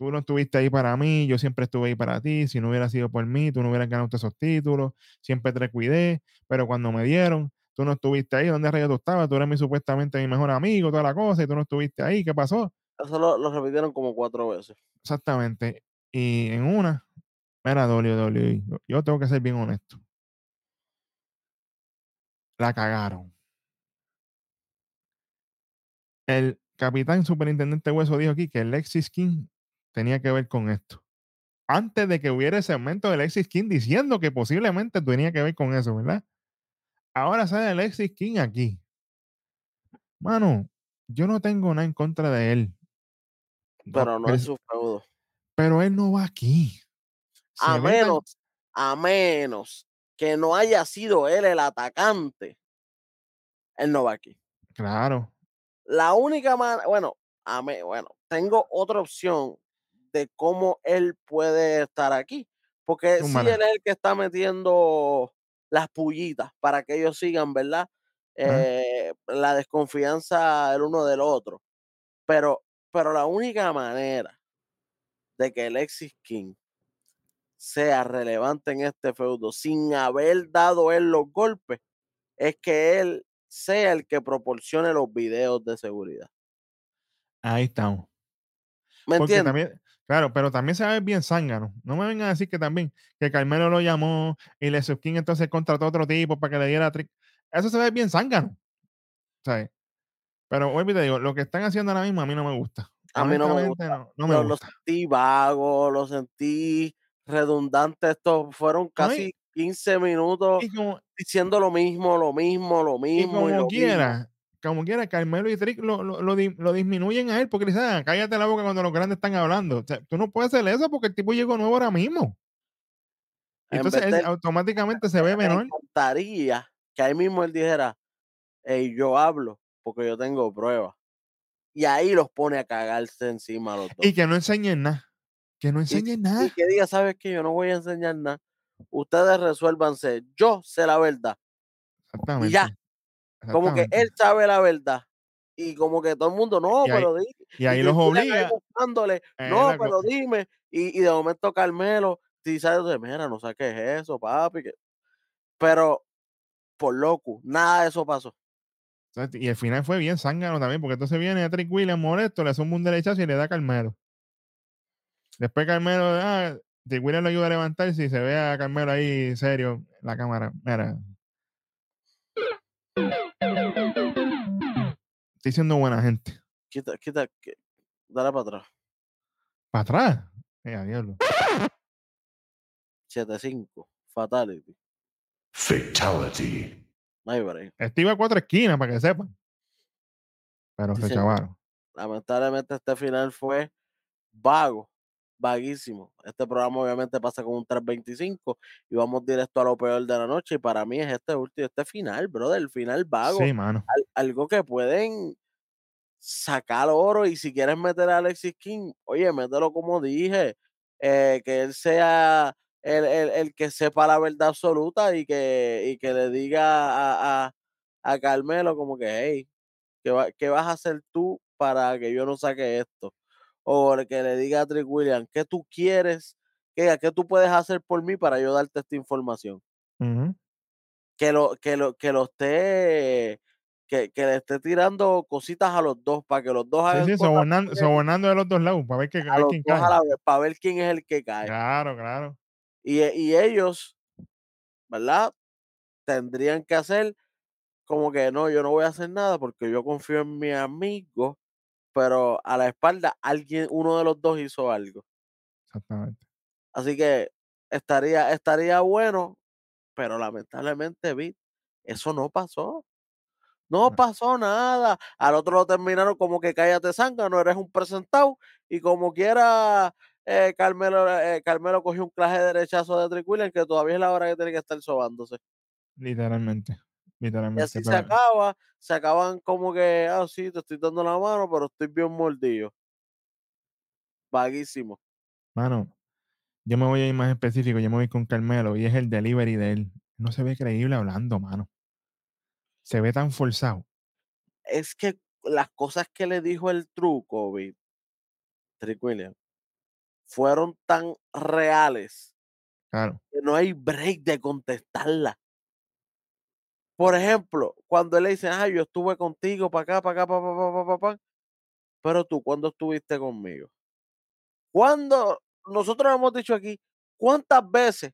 tú no estuviste ahí para mí, yo siempre estuve ahí para ti. Si no hubiera sido por mí, tú no hubieras ganado esos títulos. Siempre te cuidé, pero cuando me dieron, tú no estuviste ahí. ¿Dónde rayos tú estabas? Tú eres mi, supuestamente mi mejor amigo, toda la cosa, y tú no estuviste ahí. ¿Qué pasó? Eso lo, lo repitieron como cuatro veces. Exactamente. Y en una, era WWE. Yo tengo que ser bien honesto. La cagaron. El capitán superintendente Hueso dijo aquí que Lexis King tenía que ver con esto. Antes de que hubiera ese segmento de Lexis King diciendo que posiblemente tenía que ver con eso, ¿verdad? Ahora sale Alexis King aquí. Mano, yo no tengo nada en contra de él. Pero no es su feudo. pero él no va aquí. A tan- menos, a menos que no haya sido él el atacante, él no va aquí. Claro. La única manera, bueno, a me- bueno, tengo otra opción de cómo él puede estar aquí. Porque si Zúmbala. él es el que está metiendo las pullitas para que ellos sigan, ¿verdad? Eh, la desconfianza el uno del otro. Pero, pero la única manera de que Alexis King sea relevante en este feudo sin haber dado él los golpes es que él sea el que proporcione los videos de seguridad. Ahí estamos. ¿Me entiendes? también, claro, pero también se ve bien zángano. No me vengan a decir que también, que Carmelo lo llamó y King entonces contrató a otro tipo para que le diera trick. Eso se ve bien zángano. ¿sabes? Pero vuelvo y te digo, lo que están haciendo ahora mismo a mí no me gusta. A mí no me gusta. no, no me Lo, lo gusta. sentí vago, lo sentí redundante. Estos fueron casi 15 minutos Y como, diciendo lo mismo, lo mismo, lo y mismo. como lo mismo. Como quiera, Carmelo y Trick lo, lo, lo di- lo disminuyen a él porque le dicen, "Ah, cállate la boca cuando los grandes están hablando. O sea, tú no puedes hacer eso porque el tipo llegó nuevo ahora mismo. En Entonces él de- automáticamente se ve me menor. encantaría que ahí mismo él dijera, hey, yo hablo porque yo tengo pruebas. Y ahí los pone a cagarse encima los dos. Y que no enseñen nada. Que no enseñen nada. Y que diga, ¿sabes qué? Yo no voy a enseñar nada. Ustedes resuélvanse. Yo sé la verdad. Exactamente. ya. Como que él sabe la verdad. Y como que todo el mundo, no, Y ahí- pero di. Y ahí y los obliga. no, pero dime. Y, y de momento Carmelo, si sabes, de, mira, no saques eso, papi. que-". Pero, por loco, nada de eso pasó. Y el final fue bien zángano también, porque entonces viene a Trick Williams molesto, le zumba un derechazo y le da a Carmelo. Después Carmelo, ah, Trick Williams lo ayuda a levantarse y se ve a Carmelo ahí serio en la cámara. Mira. Estoy siendo buena gente. Quita, quita, que- dale para atrás. Para atrás. Eh, a diablo. 7-5, Fatality. Fatality. No hay break. Este iba a cuatro esquinas, para que sepan. Pero Sí, se señor. chavaron. Lamentablemente este final fue vago, vaguísimo. Este programa obviamente pasa con un 325 y vamos directo a lo peor de la noche y para mí es este último, este final, brother, el final vago. Sí, mano. al- algo que pueden sacar oro y si quieres meter a Alexis King, oye, mételo como dije, eh, que él sea el, el- el que sepa la verdad absoluta y que, y que le diga a, a, a Carmelo como que, hey, ¿qué, va- qué vas a hacer tú para que yo no saque esto? O que le diga a Trick Williams, ¿qué tú quieres? ¿Qué, ¿Qué tú puedes hacer por mí para yo darte esta información? Ujú. que lo, que lo, que lo esté, que, que le esté tirando cositas a los dos, para que los dos Sí, hagan sí, cosas sobornando, sobornando de los dos lados, para ver, que, a a ver quién cae. la para ver quién es el que cae. Claro, claro. Y, e- y ellos, ¿verdad? Tendrían que hacer como que no, yo no voy a hacer nada porque yo confío en mi amigo, pero a la espalda alguien, uno de los dos hizo algo. Exactamente. Así que estaría, estaría bueno, pero lamentablemente, vi, eso no pasó. No No. pasó nada. Al otro lo terminaron como que cállate sanga, no eres un presentado. Y como quiera, eh, Carmelo, eh, Carmelo cogió un clase de derechazo de Trick que todavía es la hora que tiene que estar sobándose. Literalmente. Y así se acaba, se acaban como que, ah, sí, te estoy dando la mano, pero estoy bien mordido. Vaguísimo. Mano, yo me voy a ir más específico, yo me voy con Carmelo y es el delivery de él. No se ve creíble hablando, mano. Se ve tan forzado. Es que las cosas que le dijo el truco, Trick Williams, fueron tan reales Claro. que no hay break de contestarla. Por ejemplo, cuando él le dice, ah, yo estuve contigo para acá, para acá, para pa, pa, pa, pa, pa", pero tú, ¿cuándo estuviste conmigo? Cuando nosotros hemos dicho aquí, ¿cuántas veces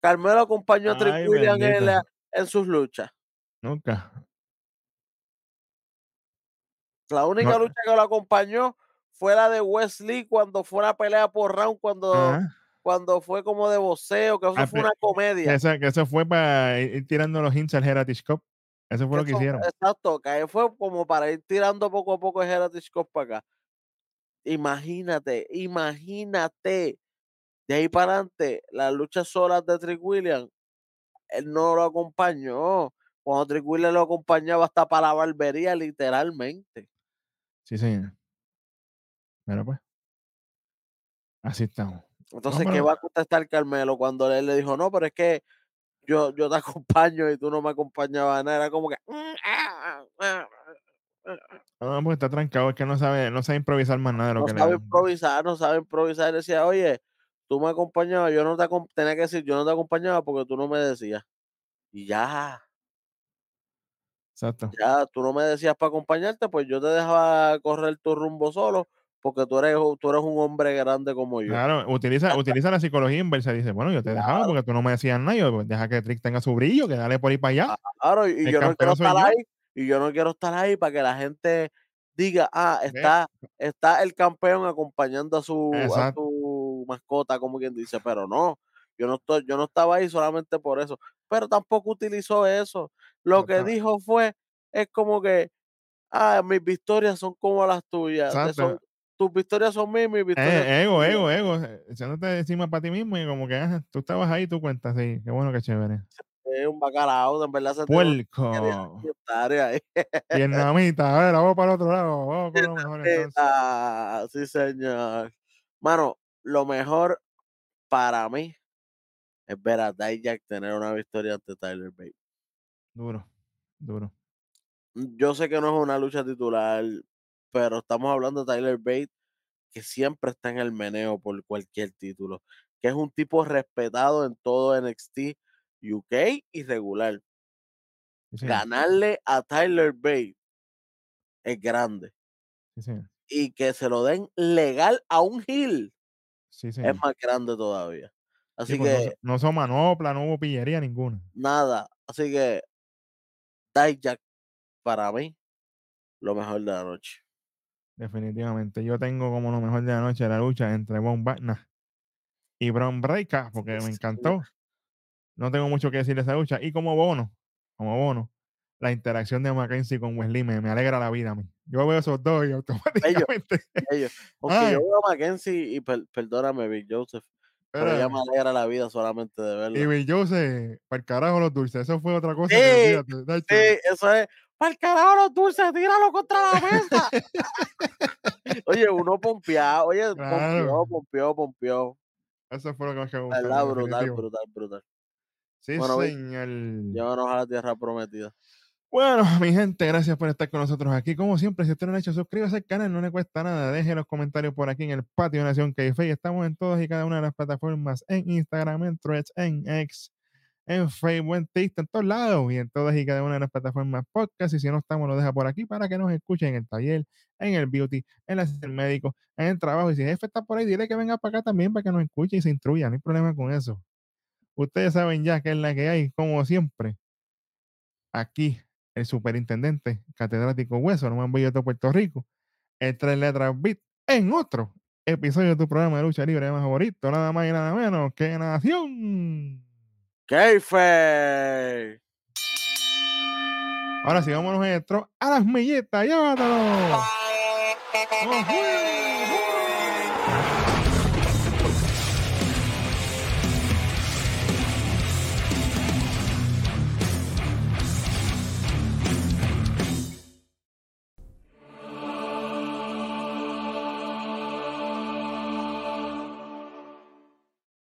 Carmelo acompañó a Trick Ay, Williams en, la- sus luchas? Nunca. La única No. lucha que lo acompañó fue la de Wesley cuando fue una pelea por round, cuando, Ajá. Cuando fue como de voceo, que eso Ah, fue una comedia. que eso fue para ir, ir tirando los hints al Heritage Cup. Eso fue lo que eso- hicieron. Exacto, que fue como para ir tirando poco a poco el Heritage Cup para acá. Imagínate, imagínate. De ahí para adelante, las luchas solas de Trick Williams, él no lo acompañó. Cuando Trick Williams lo acompañaba hasta para la barbería, literalmente. Sí, señor. Pero pues. Así estamos. Entonces, ¿qué va a contestar Carmelo cuando él le dijo, no, pero es que yo, yo te acompaño y tú no me acompañabas nada? Era como que... "Mm, ah, ah, ah". No, pues está trancado, es que no sabe, no sabe improvisar más nada de lo No que sabe le improvisar, no sabe improvisar. Decía, oye, tú me acompañabas, yo no te acom- tenía que decir, yo no te acompañaba porque tú no me decías. Y ya, Exacto. ya, tú no me decías para acompañarte, pues yo te dejaba correr tu rumbo solo porque tú eres, tú eres un hombre grande como yo. Claro, utiliza, utiliza la psicología inversa. Dice, bueno, yo te dejaba porque tú no me decías nada. Yo, pues, deja que Trick tenga su brillo, que dale por ahí para allá. Claro, y, El yo no quiero estar yo. ahí, y yo no quiero estar ahí para que la gente diga, ah, está, está el campeón acompañando a su, a su mascota, como quien dice, pero no, yo no estoy, yo no estaba ahí solamente por eso, pero tampoco utilizó eso. Lo que dijo fue, es como que, ah, mis victorias son como las tuyas, son- tus victorias son mías, mis victorias Eh, son ego, tuyas". ego, ego. eh, Echándote encima para ti mismo y como que, ajá, tú estabas ahí, tú cuentas, sí. Qué bueno, qué chévere. Es un bacalao, en verdad se Puerco. Vietnamita. A ver, vamos para el otro lado. Vamos con lo mejor entonces. Ah, sí, señor. Mano, lo mejor para mí es ver a Dijak tener una victoria ante Tyler Bate. Duro, duro. Yo sé que no es una lucha titular, pero estamos hablando de Tyler Bate, que siempre está en el meneo por cualquier título, que es un tipo respetado en todo NXT UK y regular. Sí. Ganarle a Tyler Bate es grande. Sí. Y que se lo den legal a un heel Sí, es más grande todavía. Así Sí, pues, no que no, son manopla, no hubo pillería ninguna. nada, así que Dijak para mí lo mejor de la noche. Definitivamente. Yo tengo como lo mejor de la noche la lucha entre Von Wagner y Braun Breaker, porque me encantó. No tengo mucho que decir de esa lucha. Y como bono, como bono, la interacción de Mackenzie con Wesley me, me alegra la vida a mí. Yo veo esos dos y automáticamente. Ellos, aunque Ay. yo veo a Mackenzie y per- perdóname, Big Joseph, pero ella me Espérame. alegra la vida solamente de Y verla. Bill Jose, para el carajo los dulces. Eso fue otra cosa Sí, que. Sí, eso es. ¡Para el carajo los dulces! ¡Tíralo contra la mesa! oye, uno pompeado, oye, pompeó, Claro. pompeó, pompeó. Eso fue lo que más que me gustó. Brutal, brutal, brutal. Sí, Bueno, señor. Llévanos a la tierra prometida. Bueno, mi gente, gracias por estar con nosotros aquí. Como siempre, si usted no lo ha hecho, suscríbase al canal, no le cuesta nada. Deje los comentarios por aquí en el Patio Nación Café. Estamos en todas y cada una de las plataformas, en Instagram, en Threads, en X, en Facebook, en TikTok, en todos lados y en todas y cada una de las plataformas podcast. Y si no estamos, lo deja por aquí para que nos escuchen en el taller, en el beauty, en el médico, en el trabajo. Y si el jefe está por ahí, dile que venga para acá también para que nos escuche y se instruya. No hay problema con eso. Ustedes saben ya que es la que hay, como siempre. Aquí, el superintendente catedrático Hueso, no más bello de Puerto Rico, el tres letras bit en otro episodio de tu programa de lucha libre más favorito, nada más y nada menos que Nación. ¡Keife! Ahora sí, vámonos a las milletas, llévatelo. ¡Nos fuimos!